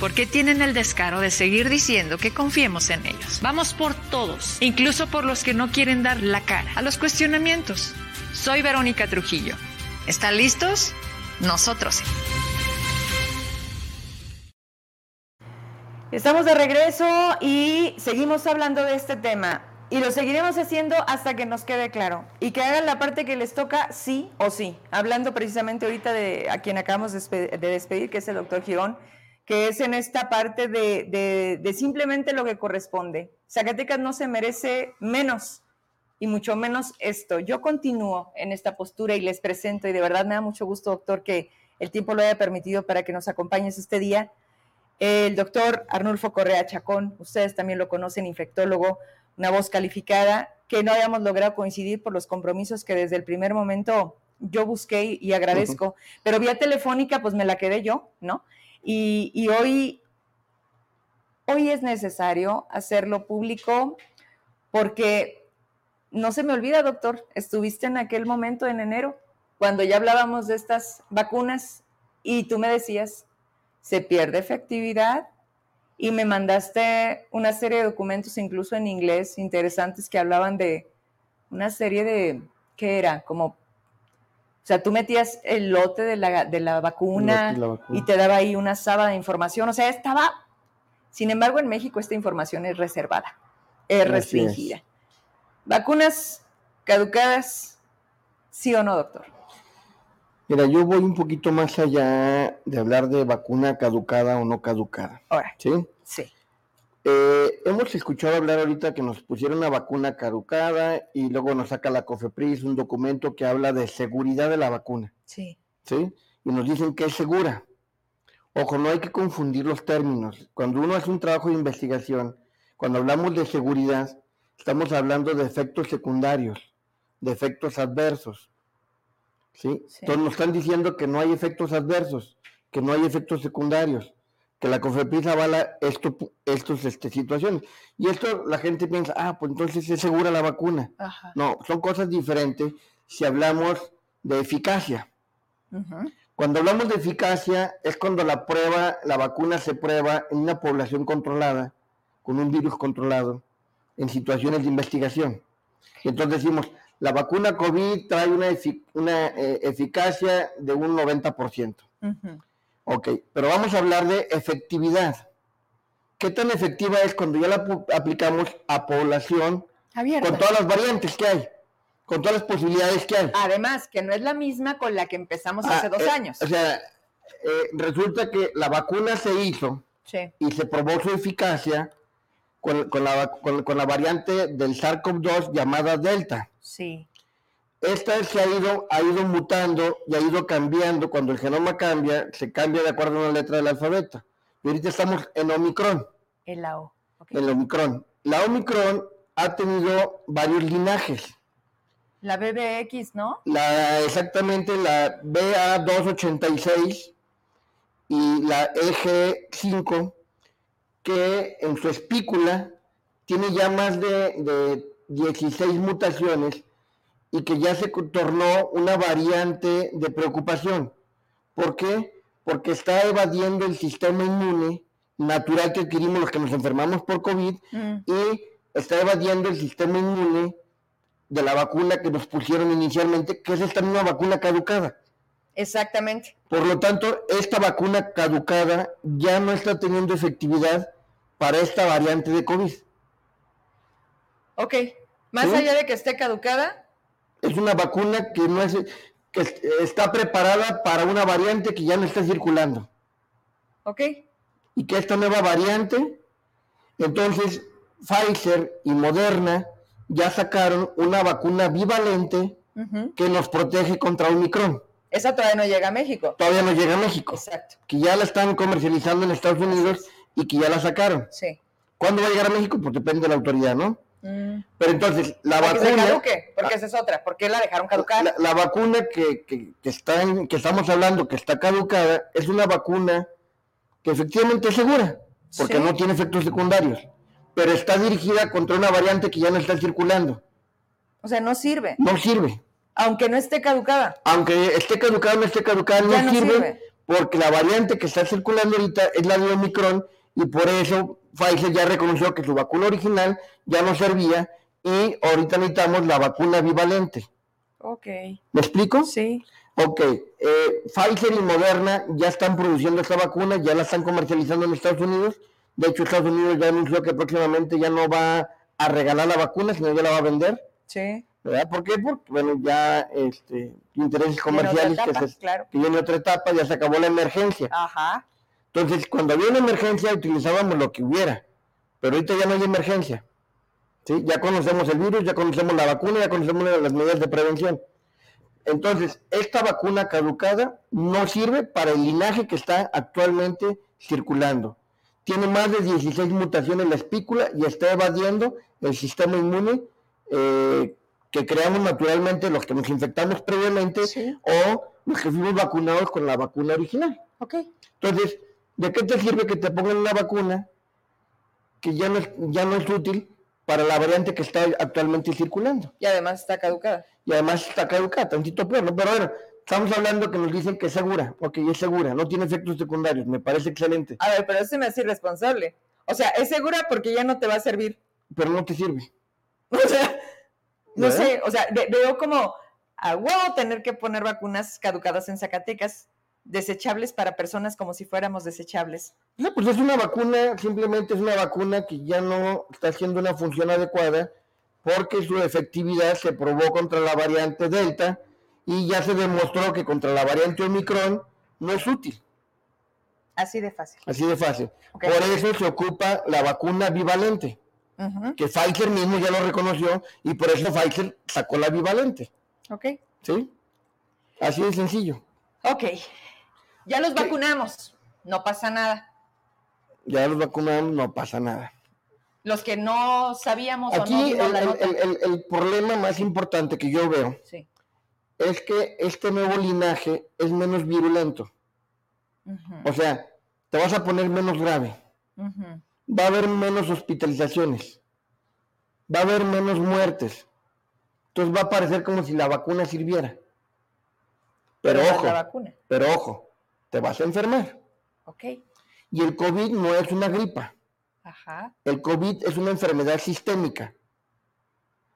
porque tienen el descaro de seguir diciendo que confiemos en ellos. Vamos por todos, incluso por los que no quieren dar la cara a los cuestionamientos. Soy Verónica Trujillo. ¿Están listos? Nosotros. Estamos de regreso y seguimos hablando de este tema. Y lo seguiremos haciendo hasta que nos quede claro. Y que hagan la parte que les toca sí o sí. Hablando precisamente ahorita de a quien acabamos de despedir, que es el doctor Girón que es en esta parte de, simplemente lo que corresponde. Zacatecas no se merece menos y mucho menos esto. Yo continúo en esta postura y les presento y de verdad me da mucho gusto, doctor, que el tiempo lo haya permitido para que nos acompañes este día. El doctor Arnulfo Correa Chacón, ustedes también lo conocen, infectólogo, una voz calificada, que no hayamos logrado coincidir por los compromisos que desde el primer momento yo busqué y agradezco, pero vía telefónica pues me la quedé yo, ¿no? Y, hoy, hoy es necesario hacerlo público porque no se me olvida, doctor, estuviste en aquel momento en enero, cuando ya hablábamos de estas vacunas y tú me decías, se pierde efectividad y me mandaste una serie de documentos, incluso en inglés, interesantes que hablaban de una serie de, ¿qué era? Como, o sea, tú metías el lote de la, de la, vacuna, y te daba ahí una sábana de información, o sea, estaba, sin embargo, en México esta información es reservada, es restringida. Vacunas caducadas, sí o no, doctor. Mira, yo voy un poquito más allá de hablar de vacuna caducada o no caducada. Ahora. ¿Sí? Sí. Eh, hemos escuchado hablar ahorita que nos pusieron una vacuna caducada y luego nos saca la COFEPRIS un documento que habla de seguridad de la vacuna. Sí. ¿Sí? Y nos dicen que es segura. Ojo, no hay que confundir los términos. Cuando uno hace un trabajo de investigación, cuando hablamos de seguridad, estamos hablando de efectos secundarios, de efectos adversos. ¿sí? Entonces nos están diciendo que no hay efectos adversos, que no hay efectos secundarios, que la COFEPRIS avala esto, estos este, situaciones. Y esto la gente piensa, ah, pues entonces es segura la vacuna. No, son cosas diferentes si hablamos de eficacia. Cuando hablamos de eficacia es cuando la prueba, la vacuna se prueba en una población controlada, con un virus controlado, en situaciones de investigación. Entonces decimos, la vacuna COVID trae una, una eh, eficacia de un 90%. Ok, pero vamos a hablar de efectividad. ¿Qué tan efectiva es cuando ya la aplicamos a población con todas las variantes que hay? Con todas las posibilidades que hay. Además, que no es la misma con la que empezamos hace ah, dos eh, años. O sea, eh, resulta que la vacuna se hizo y se probó su eficacia con, la, con, la variante del SARS-CoV-2 llamada Delta. Sí. Esta se ha ido, ha ido mutando y ha ido cambiando. Cuando el genoma cambia, se cambia de acuerdo a una letra del alfabeto. Y ahorita estamos en Omicron. En la O. En Omicron. La Omicron ha tenido varios linajes. La BBX, ¿no? La, exactamente, la BA286 y la EG5 que en su espícula tiene ya más de, de 16 mutaciones y que ya se tornó una variante de preocupación. ¿Por qué? Porque está evadiendo el sistema inmune natural que adquirimos los que nos enfermamos por COVID mm. y está evadiendo el sistema inmune de la vacuna que nos pusieron inicialmente, que es esta misma vacuna caducada. Exactamente. Por lo tanto, esta vacuna caducada ya no está teniendo efectividad para esta variante de COVID. Ok, más allá de que esté caducada. Es una vacuna que no es que está preparada para una variante que ya no está circulando. Ok. Y que esta nueva variante, entonces Pfizer y Moderna ya sacaron una vacuna bivalente que nos protege contra Omicron. Esa todavía no llega a México. Todavía no llega a México. Exacto. Que ya la están comercializando en Estados Unidos y que ya la sacaron. Sí. ¿Cuándo va a llegar a México? Pues depende de la autoridad, ¿no? Mm. Pero entonces, la vacuna. Que porque esa es otra. ¿Por qué la dejaron caducar? La, vacuna que, que, que, está que estamos hablando, que está caducada, es una vacuna que efectivamente es segura, porque no tiene efectos secundarios, pero está dirigida contra una variante que ya no está circulando. O sea, no sirve. No sirve. Aunque no esté caducada. Aunque esté caducada, no esté caducada, no, sirve, porque la variante que está circulando ahorita es la de Omicron y por eso Pfizer ya reconoció que su vacuna original ya no servía y ahorita necesitamos la vacuna bivalente. Ok. ¿Me explico? Sí. Ok, eh, Pfizer y Moderna ya están produciendo esta vacuna, ya la están comercializando en Estados Unidos. De hecho, Estados Unidos ya anunció que próximamente ya no va a regalar la vacuna, sino ya la va a vender. Sí. ¿Verdad? ¿Por qué? Porque, bueno, ya este, intereses comerciales que, se, claro. que viene otra etapa, ya se acabó la emergencia. Ajá. Entonces, cuando había una emergencia, utilizábamos lo que hubiera, pero ahorita ya no hay emergencia. ¿sí? Ya conocemos el virus, ya conocemos la vacuna, ya conocemos las medidas de prevención. Entonces, esta vacuna caducada no sirve para el linaje que está actualmente circulando. Tiene más de 16 mutaciones en la espícula y está evadiendo el sistema inmune eh, que creamos naturalmente los que nos infectamos previamente o los que fuimos vacunados con la vacuna original. Okay. Entonces, ¿de qué te sirve que te pongan una vacuna que ya no es, ya no es útil para la variante que está actualmente circulando? Y además está caducada. Y además está caducada, tantito peor, ¿no? Pero bueno, estamos hablando que nos dicen que es segura. Ok, es segura, no tiene efectos secundarios, me parece excelente. A ver, pero eso me hace irresponsable. O sea, es segura porque ya no te va a servir. Pero no te sirve. O sea, no sé, o sea, veo como a huevo tener que poner vacunas caducadas en Zacatecas, desechables para personas como si fuéramos desechables. No, pues es una vacuna, simplemente es una vacuna que ya no está haciendo una función adecuada porque su efectividad se probó contra la variante Delta y ya se demostró que contra la variante Omicron no es útil. Así de fácil. Así de fácil. Por eso se ocupa la vacuna bivalente que Pfizer mismo ya lo reconoció y por eso Pfizer sacó la bivalente. Ok. ¿Sí? Así de sencillo. Ok. Ya los vacunamos, no pasa nada. Ya los vacunamos, no pasa nada. Los que no sabíamos Aquí o no, el, el, problema más importante que yo veo es que este nuevo linaje es menos virulento. O sea, te vas a poner menos grave va a haber menos hospitalizaciones, va a haber menos muertes. Entonces va a parecer como si la vacuna sirviera. Pero, ojo, pero ojo, te vas a enfermar. Ok. Y el COVID no es una gripa. Ajá. El COVID es una enfermedad sistémica.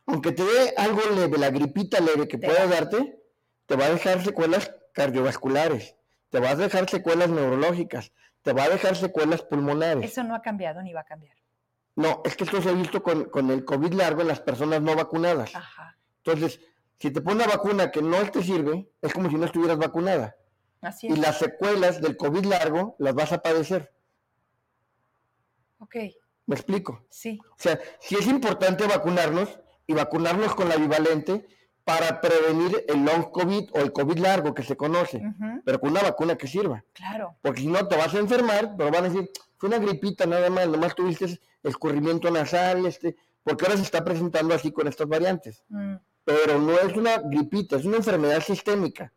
Aunque te dé algo leve, la gripita leve que pueda darte, te va a dejar secuelas cardiovasculares, te va a dejar secuelas neurológicas, te va a dejar secuelas pulmonares. Eso no ha cambiado ni va a cambiar. No, es que esto se ha visto con, el COVID largo en las personas no vacunadas. Ajá. Entonces, si te pone una vacuna que no te sirve, es como si no estuvieras vacunada. Así es. Y las secuelas del COVID largo las vas a padecer. Ok. ¿Me explico? Sí. O sea, si es importante vacunarnos y vacunarnos con la bivalente, para prevenir el long COVID o el COVID largo que se conoce, pero con una vacuna que sirva. Claro. Porque si no te vas a enfermar, pero van a decir, fue una gripita nada más, nomás tuviste escurrimiento nasal, este, porque ahora se está presentando así con estas variantes. Mm. Pero no es una gripita, es una enfermedad sistémica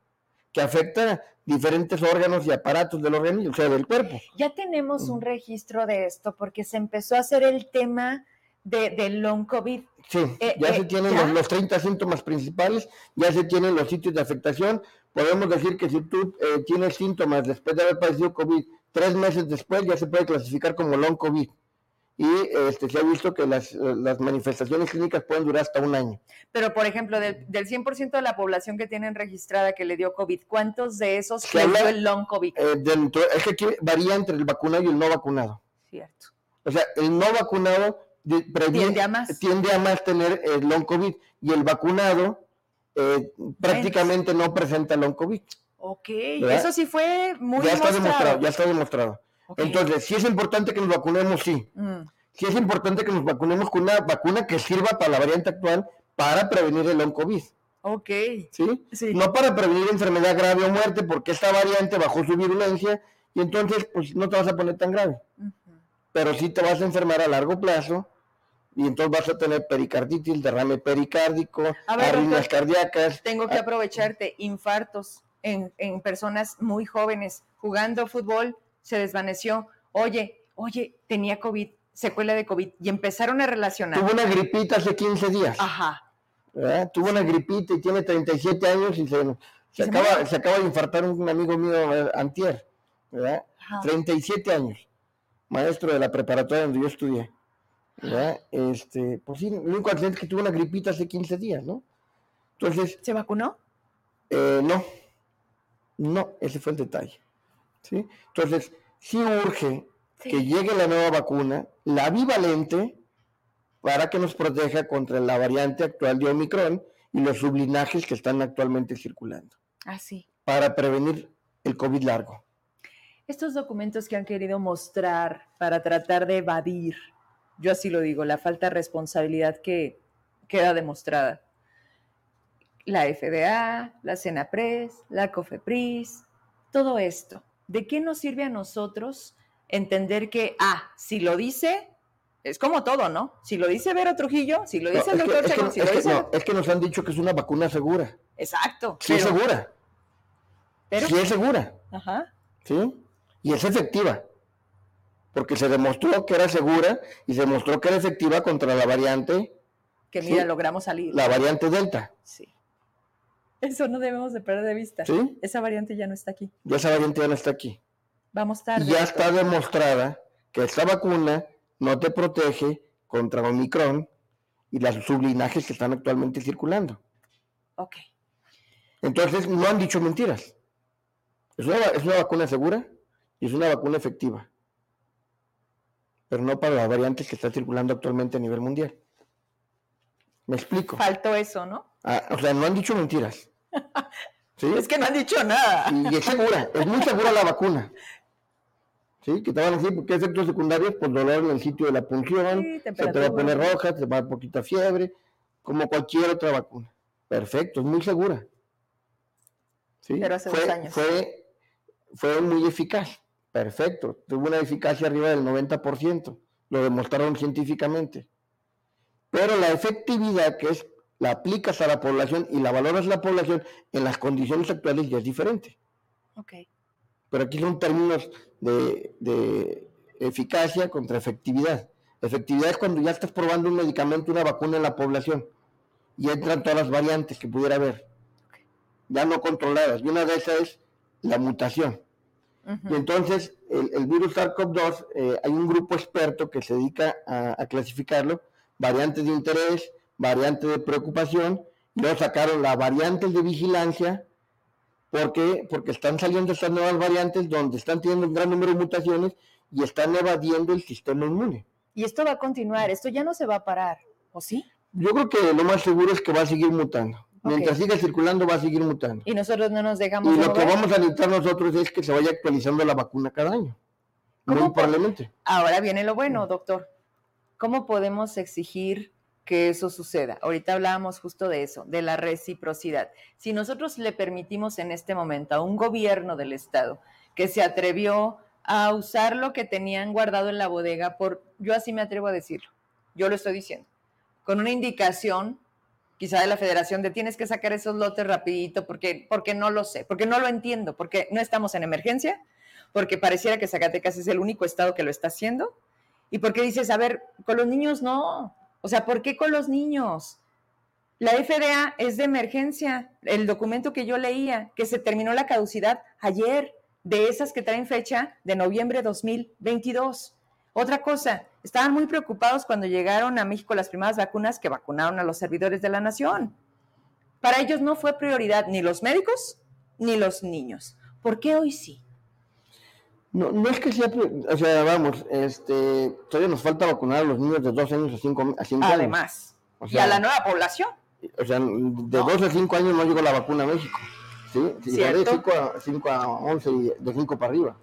que afecta diferentes órganos y aparatos del organismo, o sea, del cuerpo. Ya tenemos un registro de esto porque se empezó a hacer el tema de, del long COVID. Sí, eh, ya se eh, tienen Los, 30 síntomas principales, ya se tienen los sitios de afectación. Podemos decir que si tú eh, tienes síntomas después de haber padecido COVID, tres meses después ya se puede clasificar como long COVID. Y este, se ha visto que las, las manifestaciones clínicas pueden durar hasta un año. Pero, por ejemplo, del, del 100% de la población que tienen registrada que le dio COVID, ¿cuántos de esos le dio el long COVID? es que aquí varía entre el vacunado y el no vacunado. Cierto. O sea, el no vacunado tiende a más. Tiende a más tener el long COVID y el vacunado eh, prácticamente no presenta long COVID. Ok, eso sí fue muy ya está demostrado. Ya está demostrado. Entonces, si es importante que nos vacunemos, sí. Mm. Sí es importante que nos vacunemos con una vacuna que sirva para la variante actual para prevenir el long COVID. Ok. ¿Sí? ¿Sí? No para prevenir enfermedad grave o muerte, porque esta variante bajó su virulencia y entonces pues no te vas a poner tan grave. Pero sí te vas a enfermar a largo plazo y entonces vas a tener pericarditis, derrame pericárdico, arritmias cardíacas. Tengo que ah, aprovecharte, infartos en, en, personas muy jóvenes, jugando fútbol, se desvaneció. Oye, oye, tenía COVID, secuela de COVID, y empezaron a relacionar. Tuvo una gripita hace 15 días. Ajá. Tuvo una gripita y tiene 37 años y se, se, acaba, se acaba de infartar un amigo mío eh, antier, ¿verdad? 37 años, maestro de la preparatoria donde yo estudié. Este, pues sí, el único accidente es que tuvo una gripita hace 15 días, ¿no? Entonces. ¿Se vacunó? Eh, no. No, ese fue el detalle. ¿Sí? Entonces, sí urge que llegue la nueva vacuna, la bivalente, para que nos proteja contra la variante actual de Omicron y los sublinajes que están actualmente circulando. Así. Ah, para prevenir el COVID largo. Estos documentos que han querido mostrar para tratar de evadir yo así lo digo, la falta de responsabilidad que queda demostrada. la FDA, la CENAPRES, la COFEPRIS, todo esto. ¿De qué nos sirve a nosotros entender que, ah, si lo dice, es como todo, ¿no? Si lo dice Vero Trujillo, si lo dice el doctor es si lo dice... no, es que nos han dicho que es una vacuna segura. Exacto. Sí es segura. ¿Pero? Sí es segura. Ajá. ¿Sí? Y es efectiva. Porque se demostró que era segura y se demostró que era efectiva contra la variante... Que mira, logramos salir. La variante Delta. Sí. Eso no debemos de perder de vista. ¿Sí? Esa variante ya no está aquí. Ya esa variante ya no está aquí. Vamos tarde. Ya está demostrada que esta vacuna no te protege contra Omicron y las sublinajes que están actualmente circulando. Ok. Entonces, no han dicho mentiras. Es una, es una vacuna segura y es una vacuna efectiva. Pero no para las variantes que están circulando actualmente a nivel mundial. Me explico. Faltó eso, ¿no? Ah, o sea, no han dicho mentiras. ¿Sí? Es que no han dicho nada. Y es segura, es muy segura la vacuna. ¿Sí? Que te van a decir, ¿qué efectos secundarios? Pues dolor en el sitio de la punción, se te va a poner roja, te va a dar poquita fiebre, como cualquier otra vacuna. Perfecto, es muy segura. ¿Sí? Pero hace fue, dos años. Fue, fue muy eficaz. Perfecto. Tuvo una eficacia arriba del 90%. Lo demostraron científicamente. Pero la efectividad, que es la aplicas a la población y la valoras a la población en las condiciones actuales ya es diferente. Ok. Pero aquí son términos de, de eficacia contra efectividad. Efectividad es cuando ya estás probando un medicamento, una vacuna en la población y entran todas las variantes que pudiera haber, ya no controladas. Y una de esas es la mutación. Y entonces el, virus SARS-CoV-2, eh, hay un grupo experto que se dedica a, a clasificarlo, variantes de interés, variante de preocupación, luego sacaron la variante de vigilancia, porque, porque están saliendo estas nuevas variantes donde están teniendo un gran número de mutaciones y están evadiendo el sistema inmune. Y esto va a continuar, esto ya no se va a parar, ¿o sí? Yo creo que lo más seguro es que va a seguir mutando. Mientras siga circulando, va a seguir mutando. Y nosotros no nos dejamos. Y lo que vamos a necesitar nosotros es que se vaya actualizando la vacuna cada año. Muy probablemente. Ahora viene lo bueno, doctor. ¿Cómo podemos exigir que eso suceda. Ahorita hablábamos justo de eso, de la reciprocidad. Si nosotros le permitimos en este momento a un gobierno del Estado que se atrevió a usar lo que tenían guardado en la bodega, por, yo así me atrevo a decirlo, yo lo estoy diciendo, con una indicación quizá de la federación de tienes que sacar esos lotes rapidito porque, porque no lo sé, porque no lo entiendo, porque no estamos en emergencia, porque pareciera que Zacatecas es el único estado que lo está haciendo, y porque dices, a ver, con los niños no, o sea, ¿por qué con los niños? La FDA es de emergencia. El documento que yo leía, que se terminó la caducidad ayer, de esas que traen fecha de noviembre 2022. Otra cosa, estaban muy preocupados cuando llegaron a México las primeras vacunas que vacunaron a los servidores de la nación. Para ellos no fue prioridad ni los médicos ni los niños. ¿Por qué hoy sí? No, no es que sea, o sea, vamos, este, todavía nos falta vacunar a los niños de 2 años a 5, a años. Además, y a la nueva población. O sea, de 2 a 5 años no llegó la vacuna a México, ¿sí? de 5 a, 5 a 11 y de 5 para arriba,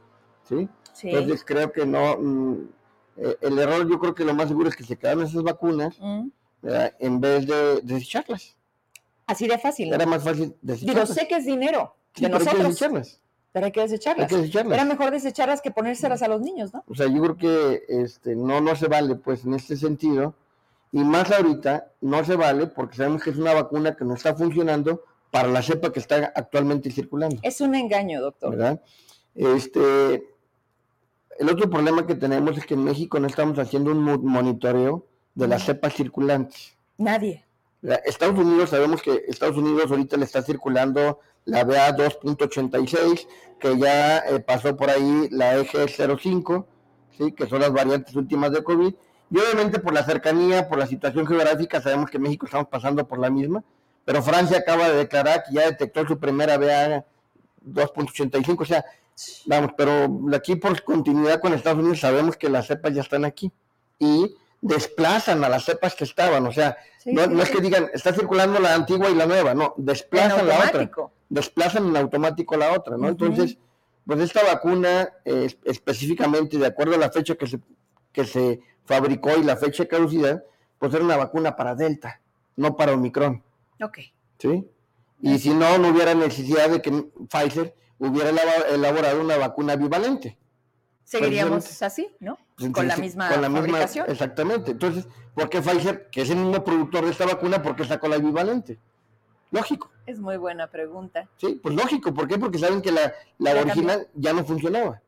¿sí? Entonces creo que no, mm, eh, el error yo creo que lo más seguro es que se quedaron esas vacunas mm. en vez de, desecharlas. Así de fácil. Era más fácil desecharlas. Digo, sé que es dinero de nosotros pero hay que desecharlas. Era mejor desecharlas que ponérselas a los niños, ¿no? O sea, yo creo que este, no, no se vale, pues, en este sentido. Y más ahorita, no se vale porque sabemos que es una vacuna que no está funcionando para la cepa que está actualmente circulando. Es un engaño, doctor. ¿Verdad? Este, el otro problema que tenemos es que en México no estamos haciendo un monitoreo de las cepas circulantes. Nadie. Estados Unidos, sabemos que Estados Unidos ahorita le está circulando la BA 2.86, que ya eh, pasó por ahí la eje 05, ¿sí? que son las variantes últimas de COVID. Y obviamente por la cercanía, por la situación geográfica, sabemos que México estamos pasando por la misma, pero Francia acaba de declarar que ya detectó su primera BA 2.85, o sea, vamos, pero aquí por continuidad con Estados Unidos sabemos que las cepas ya están aquí y desplazan a las cepas que estaban, o sea, no, es que digan, está circulando la antigua y la nueva, no, desplazan la otra desplazan en automático la otra, ¿no? Entonces, pues esta vacuna, eh, específicamente de acuerdo a la fecha que se, que se fabricó y la fecha de caducidad, pues era una vacuna para Delta, no para Omicron. Ok. ¿Sí? Y si no, no hubiera necesidad de que Pfizer hubiera elaborado una vacuna bivalente. Seguiríamos así, ¿no? Pues con la misma con la fabricación. exactamente. Entonces, ¿por qué Pfizer, que es el mismo productor de esta vacuna, por qué sacó la bivalente? Lógico. Es muy buena pregunta. Sí, pues lógico. ¿Por qué? Porque saben que la, original ya no funcionaba.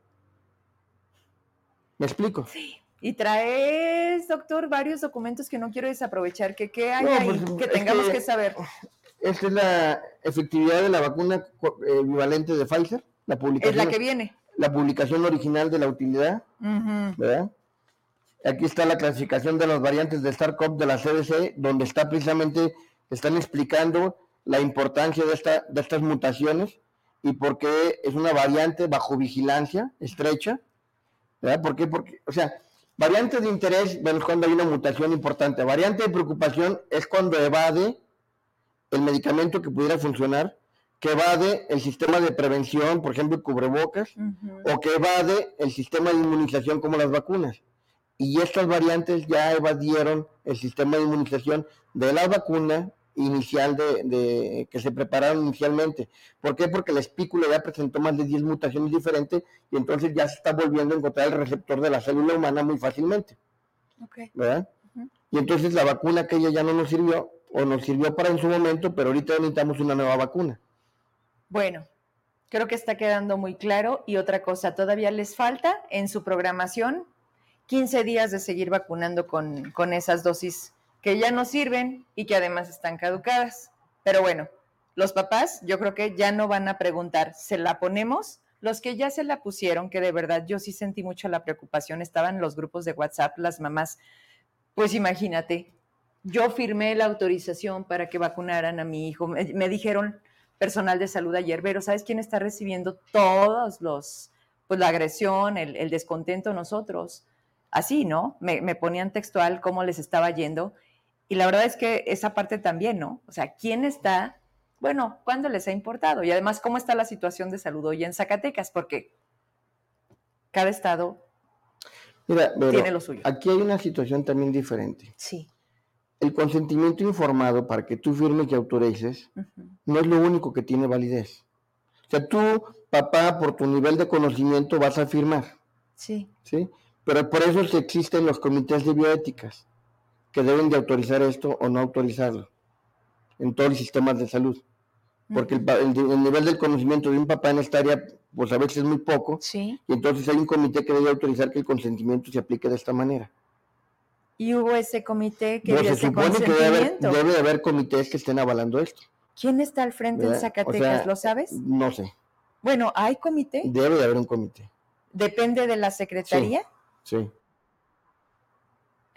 ¿Me explico? Sí. Y traes, doctor, varios documentos que no quiero desaprovechar. ¿Qué, qué hay ahí pues, que tengamos que, saber? Esta es la efectividad de la vacuna eh, bivalente de Pfizer. La publicación, es la que viene. La publicación original de la utilidad. ¿Verdad? Aquí está la clasificación de las variantes de SARS-CoV de la CDC, donde está precisamente, están explicando la importancia de, esta, de estas mutaciones y por qué es una variante bajo vigilancia estrecha. ¿Verdad? ¿Por qué? Porque, o sea, variante de interés, bueno, es cuando hay una mutación importante. Variante de preocupación es cuando evade el medicamento que pudiera funcionar, que evade el sistema de prevención, por ejemplo, cubrebocas, o que evade el sistema de inmunización como las vacunas. Y estas variantes ya evadieron el sistema de inmunización de la vacuna inicial de, que se prepararon inicialmente. ¿Por qué? Porque la espícula ya presentó más de 10 mutaciones diferentes y entonces ya se está volviendo a encontrar el receptor de la célula humana muy fácilmente. ¿Verdad? Y entonces la vacuna que ella ya no nos sirvió o nos sirvió para en su momento, pero ahorita necesitamos una nueva vacuna. Bueno, creo que está quedando muy claro. Y otra cosa, todavía les falta en su programación 15 días de seguir vacunando con, con esas dosis que ya no sirven y que además están caducadas. Pero bueno, los papás yo creo que ya no van a preguntar, ¿se la ponemos? Los que ya se la pusieron, que de verdad yo sí sentí mucho la preocupación, estaban los grupos de WhatsApp, las mamás, pues imagínate, yo firmé la autorización para que vacunaran a mi hijo. Me, dijeron personal de salud ayer, pero ¿sabes quién está recibiendo todos los, pues la agresión, el, descontento nosotros? Así, ¿no? Me, ponían textual cómo les estaba yendo. Y la verdad es que esa parte también, ¿no? O sea, ¿quién está? Bueno, ¿cuándo les ha importado? Y además, ¿cómo está la situación de salud hoy en Zacatecas? Porque cada estado tiene lo suyo. Aquí hay una situación también diferente. Sí el consentimiento informado para que tú firmes y autorices no es lo único que tiene validez. O sea, tú, papá, por tu nivel de conocimiento vas a firmar. Sí. ¿Sí? Pero por eso existen los comités de bioéticas que deben de autorizar esto o no autorizarlo en todos los sistemas de salud. Porque el, nivel del conocimiento de un papá en esta área, pues a veces es muy poco. Sí. Y entonces hay un comité que debe autorizar que el consentimiento se aplique de esta manera. Y hubo ese comité que dio se supone que debe haber, haber, comités que estén avalando esto. ¿Quién está al frente en Zacatecas? ¿Lo sabes? No sé. Bueno, ¿hay comité? Debe de haber un comité. ¿Depende de la secretaría? Sí.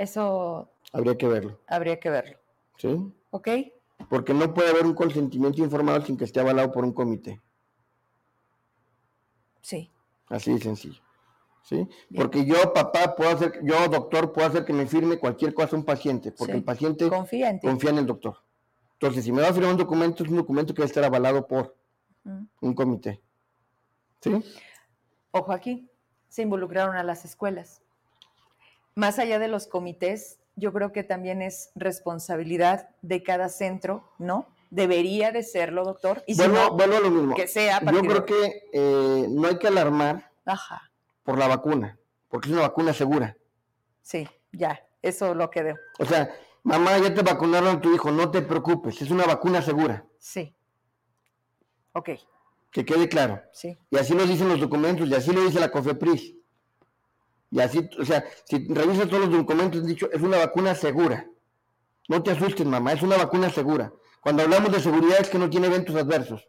Eso. Habría que verlo. Habría que verlo. Sí. Ok. Porque no puede haber un consentimiento informado sin que esté avalado por un comité. Sí. Así de sencillo. ¿sí? Porque yo, papá, puedo hacer, yo, doctor, puedo hacer que me firme cualquier cosa un paciente, porque el paciente confía en, confía en el doctor. Entonces, si me va a firmar un documento, es un documento que debe estar avalado por un comité. ¿Sí? Ojo aquí, se involucraron a las escuelas. Más allá de los comités, yo creo que también es responsabilidad de cada centro, ¿no? Debería de serlo, doctor. Y bueno, a lo mismo. Que sea. Yo creo que eh, no hay que alarmar. Ajá por la vacuna, porque es una vacuna segura. Sí, ya, eso lo que veo. O sea, mamá, ya te vacunaron a tu hijo, no te preocupes, es una vacuna segura. Sí. Ok. Que quede claro. Sí. Y así lo dicen los documentos, y así lo dice la COFEPRIS. Y así, o sea, si revisas todos los documentos, han dicho, es una vacuna segura. No te asustes, mamá, es una vacuna segura. Cuando hablamos de seguridad es que no tiene eventos adversos.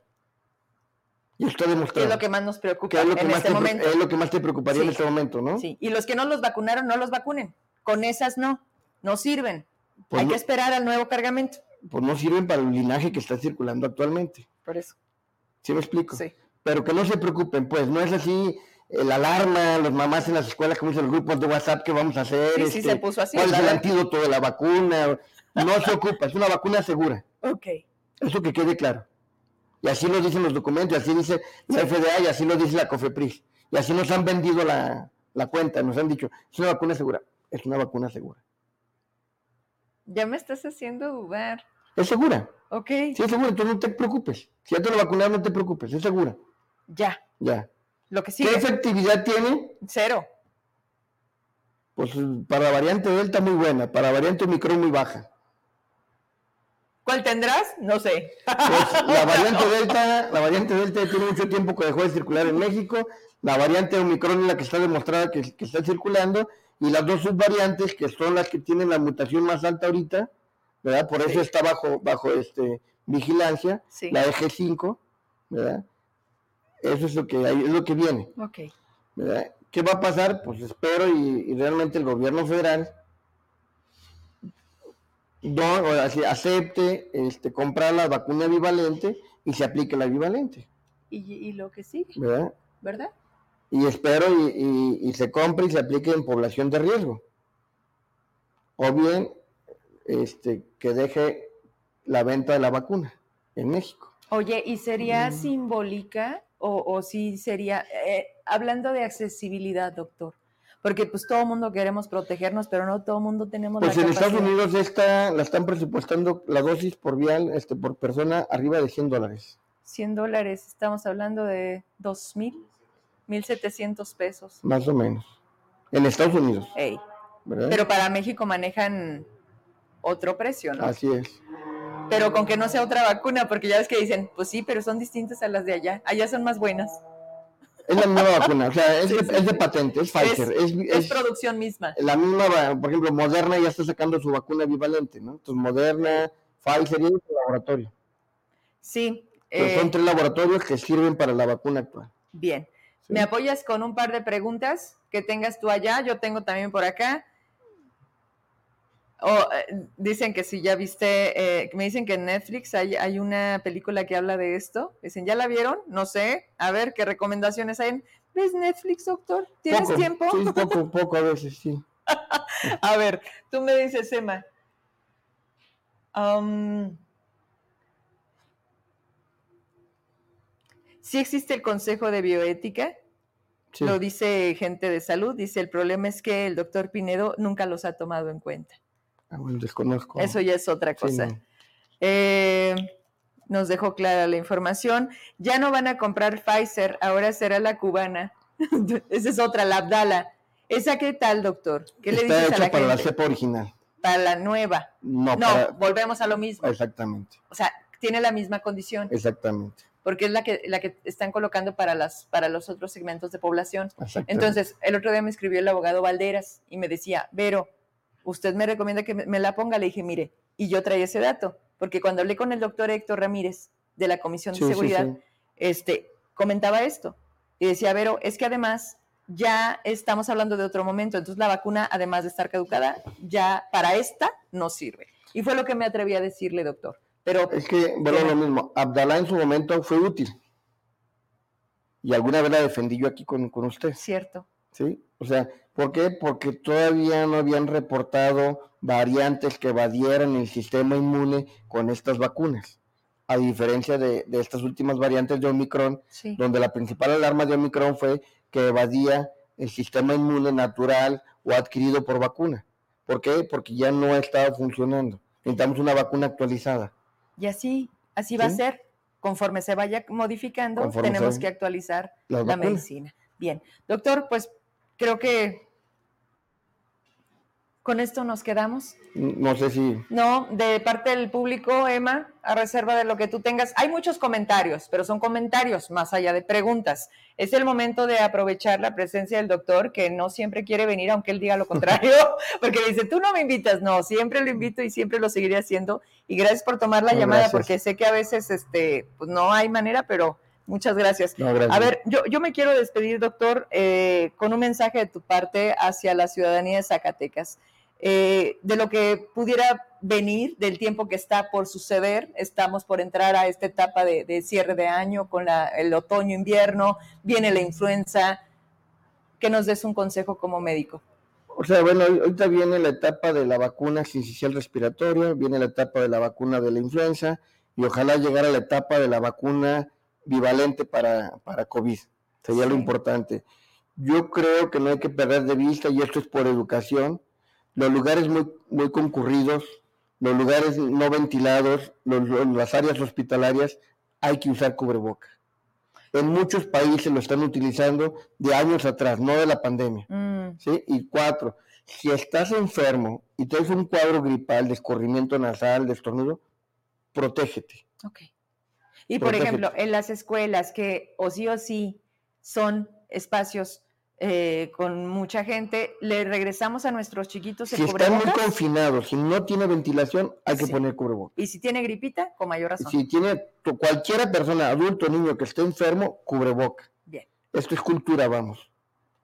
Y está demostrado. es lo que más nos preocupa en este momento. Es lo que más te preocuparía en este momento, ¿no? Sí, y los que no los vacunaron, no los vacunen. Con esas no, no sirven. Pues Hay que esperar al nuevo cargamento. Pues no sirven para el linaje que está circulando actualmente. Por eso. ¿Sí me explico? Sí. Pero que no se preocupen, pues, no es así el alarma, los mamás en las escuelas, como dicen los grupos de WhatsApp, ¿qué vamos a hacer? Sí, sí, se este, puso así. ¿Cuál es el antídoto de la vacuna? No se ocupa, es una vacuna segura. Ok. Eso que quede claro. Y así lo dicen los documentos, y así dice la FDA, y así lo dice la COFEPRIS. Y así nos han vendido la, cuenta, nos han dicho, es una vacuna segura. Es una vacuna segura. Ya me estás haciendo dudar. Es segura. Ok. Sí, es segura, entonces no te preocupes. Si ya te lo vacunaron, no te preocupes, es segura. Ya. Ya. Lo que ¿Qué efectividad tiene? Cero. Pues para variante Delta muy buena, para variante Omicron muy baja. ¿Cuál tendrás? No sé. Pues la variante Delta, la variante Delta tiene mucho tiempo que dejó de circular en México. La variante Omicron es la que está demostrada que, está circulando. Y las dos subvariantes, que son las que tienen la mutación más alta ahorita, ¿verdad? Por eso está bajo, bajo este, vigilancia, la eje 5, ¿verdad? Eso es lo que hay, es lo que viene. ¿Qué va a pasar? Pues espero y, realmente el gobierno federal acepte este, comprar la vacuna bivalente y se aplique la bivalente. ¿Y, lo que sigue? ¿Verdad? ¿Verdad? Y espero y, se compre y se aplique en población de riesgo. O bien este, que deje la venta de la vacuna en México. Oye, ¿y sería mm. simbólica o, o sí sería, eh, hablando de accesibilidad, doctor? Porque pues todo el mundo queremos protegernos, pero no todo el mundo tenemos pues en Estados Unidos esta, la están presupuestando la dosis por vial, este, por persona, arriba de 100 dólares. 100 dólares, estamos hablando de 2 mil, 1.700 pesos. Más o menos. En Estados Unidos. Pero para México manejan otro precio, ¿no? Así es. Pero con que no sea otra vacuna, porque ya ves que dicen, pues sí, pero son distintas a las de allá. Allá son más buenas. Es la misma vacuna, o sea, es, de, patente, es Pfizer. Es, producción misma. La misma, por ejemplo, Moderna ya está sacando su vacuna bivalente, ¿no? Entonces, Moderna, Pfizer y el laboratorio. Sí. son eh, tres laboratorios que sirven para la vacuna actual. Bien. ¿Me apoyas con un par de preguntas que tengas tú allá? Yo tengo también por acá. Oh, dicen que si ya viste, eh, me dicen que en Netflix hay, hay, una película que habla de esto. Dicen, ¿ya la vieron? No sé. A ver, ¿qué recomendaciones hay? ¿Ves Netflix, doctor? ¿Tienes tiempo? Sí, poco, poco a veces, sí. a ver, tú me dices, Emma. Um, sí existe el Consejo de Bioética, lo dice gente de salud, dice el problema es que el doctor Pinedo nunca los ha tomado en cuenta. Ah, desconozco. Eso ya es otra cosa. Eh, nos dejó clara la información. Ya no van a comprar Pfizer, ahora será la cubana. Esa es otra, la Abdala. ¿Esa qué tal, doctor? ¿Qué le dices a la para la cepa original. Para la nueva. No, volvemos a lo mismo. Exactamente. O sea, tiene la misma condición. Exactamente. Porque es la que, la que están colocando para, las, para los otros segmentos de población. Entonces, el otro día me escribió el abogado Valderas y me decía, Vero, usted me recomienda que me la ponga, le dije, mire, y yo traía ese dato, porque cuando hablé con el doctor Héctor Ramírez de la Comisión de Seguridad, este, comentaba esto, y decía, Vero, es que además ya estamos hablando de otro momento, entonces la vacuna, además de estar caducada, ya para esta no sirve. Y fue lo que me atreví a decirle, doctor. Pero, es que, bueno, lo mismo, Abdalá en su momento fue útil. Y alguna vez la defendí yo aquí con, con usted. Cierto. ¿Sí? O sea, ¿Por qué? Porque todavía no habían reportado variantes que evadieran el sistema inmune con estas vacunas. A diferencia de, estas últimas variantes de Omicron, donde la principal alarma de Omicron fue que evadía el sistema inmune natural o adquirido por vacuna. ¿Por qué? Porque ya no ha estado funcionando. Necesitamos una vacuna actualizada. Y así, así va a ser. Conforme se vaya modificando, tenemos que actualizar la medicina. Bien, doctor, pues creo que con esto nos quedamos. No sé si. No, de parte del público, Emma, a reserva de lo que tú tengas. Hay muchos comentarios, pero son comentarios más allá de preguntas. Es el momento de aprovechar la presencia del doctor, que no siempre quiere venir, aunque él diga lo contrario, porque dice, tú no me invitas. No, siempre lo invito y siempre lo seguiré haciendo. Y gracias por tomar la llamada, porque sé que a veces este, pues no hay manera, pero Muchas gracias. A ver, yo, yo me quiero despedir, doctor, eh, con un mensaje de tu parte hacia la ciudadanía de Zacatecas. Eh, de lo que pudiera venir, del tiempo que está por suceder. Estamos por entrar a esta etapa de, cierre de año con el otoño-invierno, viene la influenza. Que nos des un consejo como médico. O sea, bueno, ahorita viene la etapa de la vacuna sincicial respiratoria, viene la etapa de la vacuna de la influenza y ojalá llegar a la etapa de la vacuna bivalente para, para COVID. Sería lo importante. Yo creo que no hay que perder de vista, y esto es por educación, los lugares muy, muy concurridos, los lugares no ventilados, las áreas hospitalarias, hay que usar cubreboca. En muchos países lo están utilizando de años atrás, no de la pandemia. Mm. ¿sí? Y cuatro, si estás enfermo y tienes un cuadro gripal de escorrimiento nasal, de estornudo, protégete. Ok. Y por ejemplo, en las escuelas que o sí o sí son espacios eh, con mucha gente, le regresamos a nuestros chiquitos el Si están muy confinados, si no tiene ventilación, hay que poner cubrebocas. Y si tiene gripita, con mayor razón. Si tiene cualquiera persona, adulto, niño que esté enfermo, cubreboca. Bien. Esto es cultura, vamos.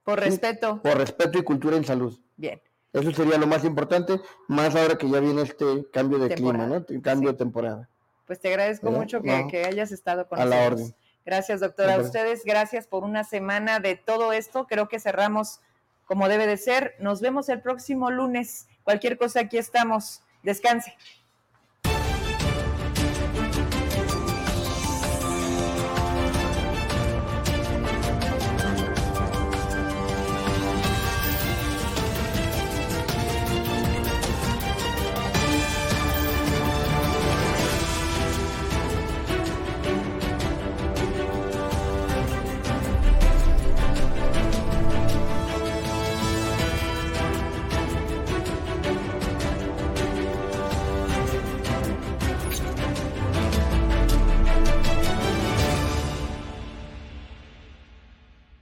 Por respeto. Por respeto y cultura en salud. Bien. Eso sería lo más importante, más ahora que ya viene este cambio de clima, ¿no? Cambio de temporada. Pues te agradezco mucho que, hayas estado con nosotros. A la orden. Gracias, doctora. A ustedes, gracias por una semana de todo esto. Creo que cerramos como debe de ser. Nos vemos el próximo lunes. Cualquier cosa, aquí estamos. Descanse.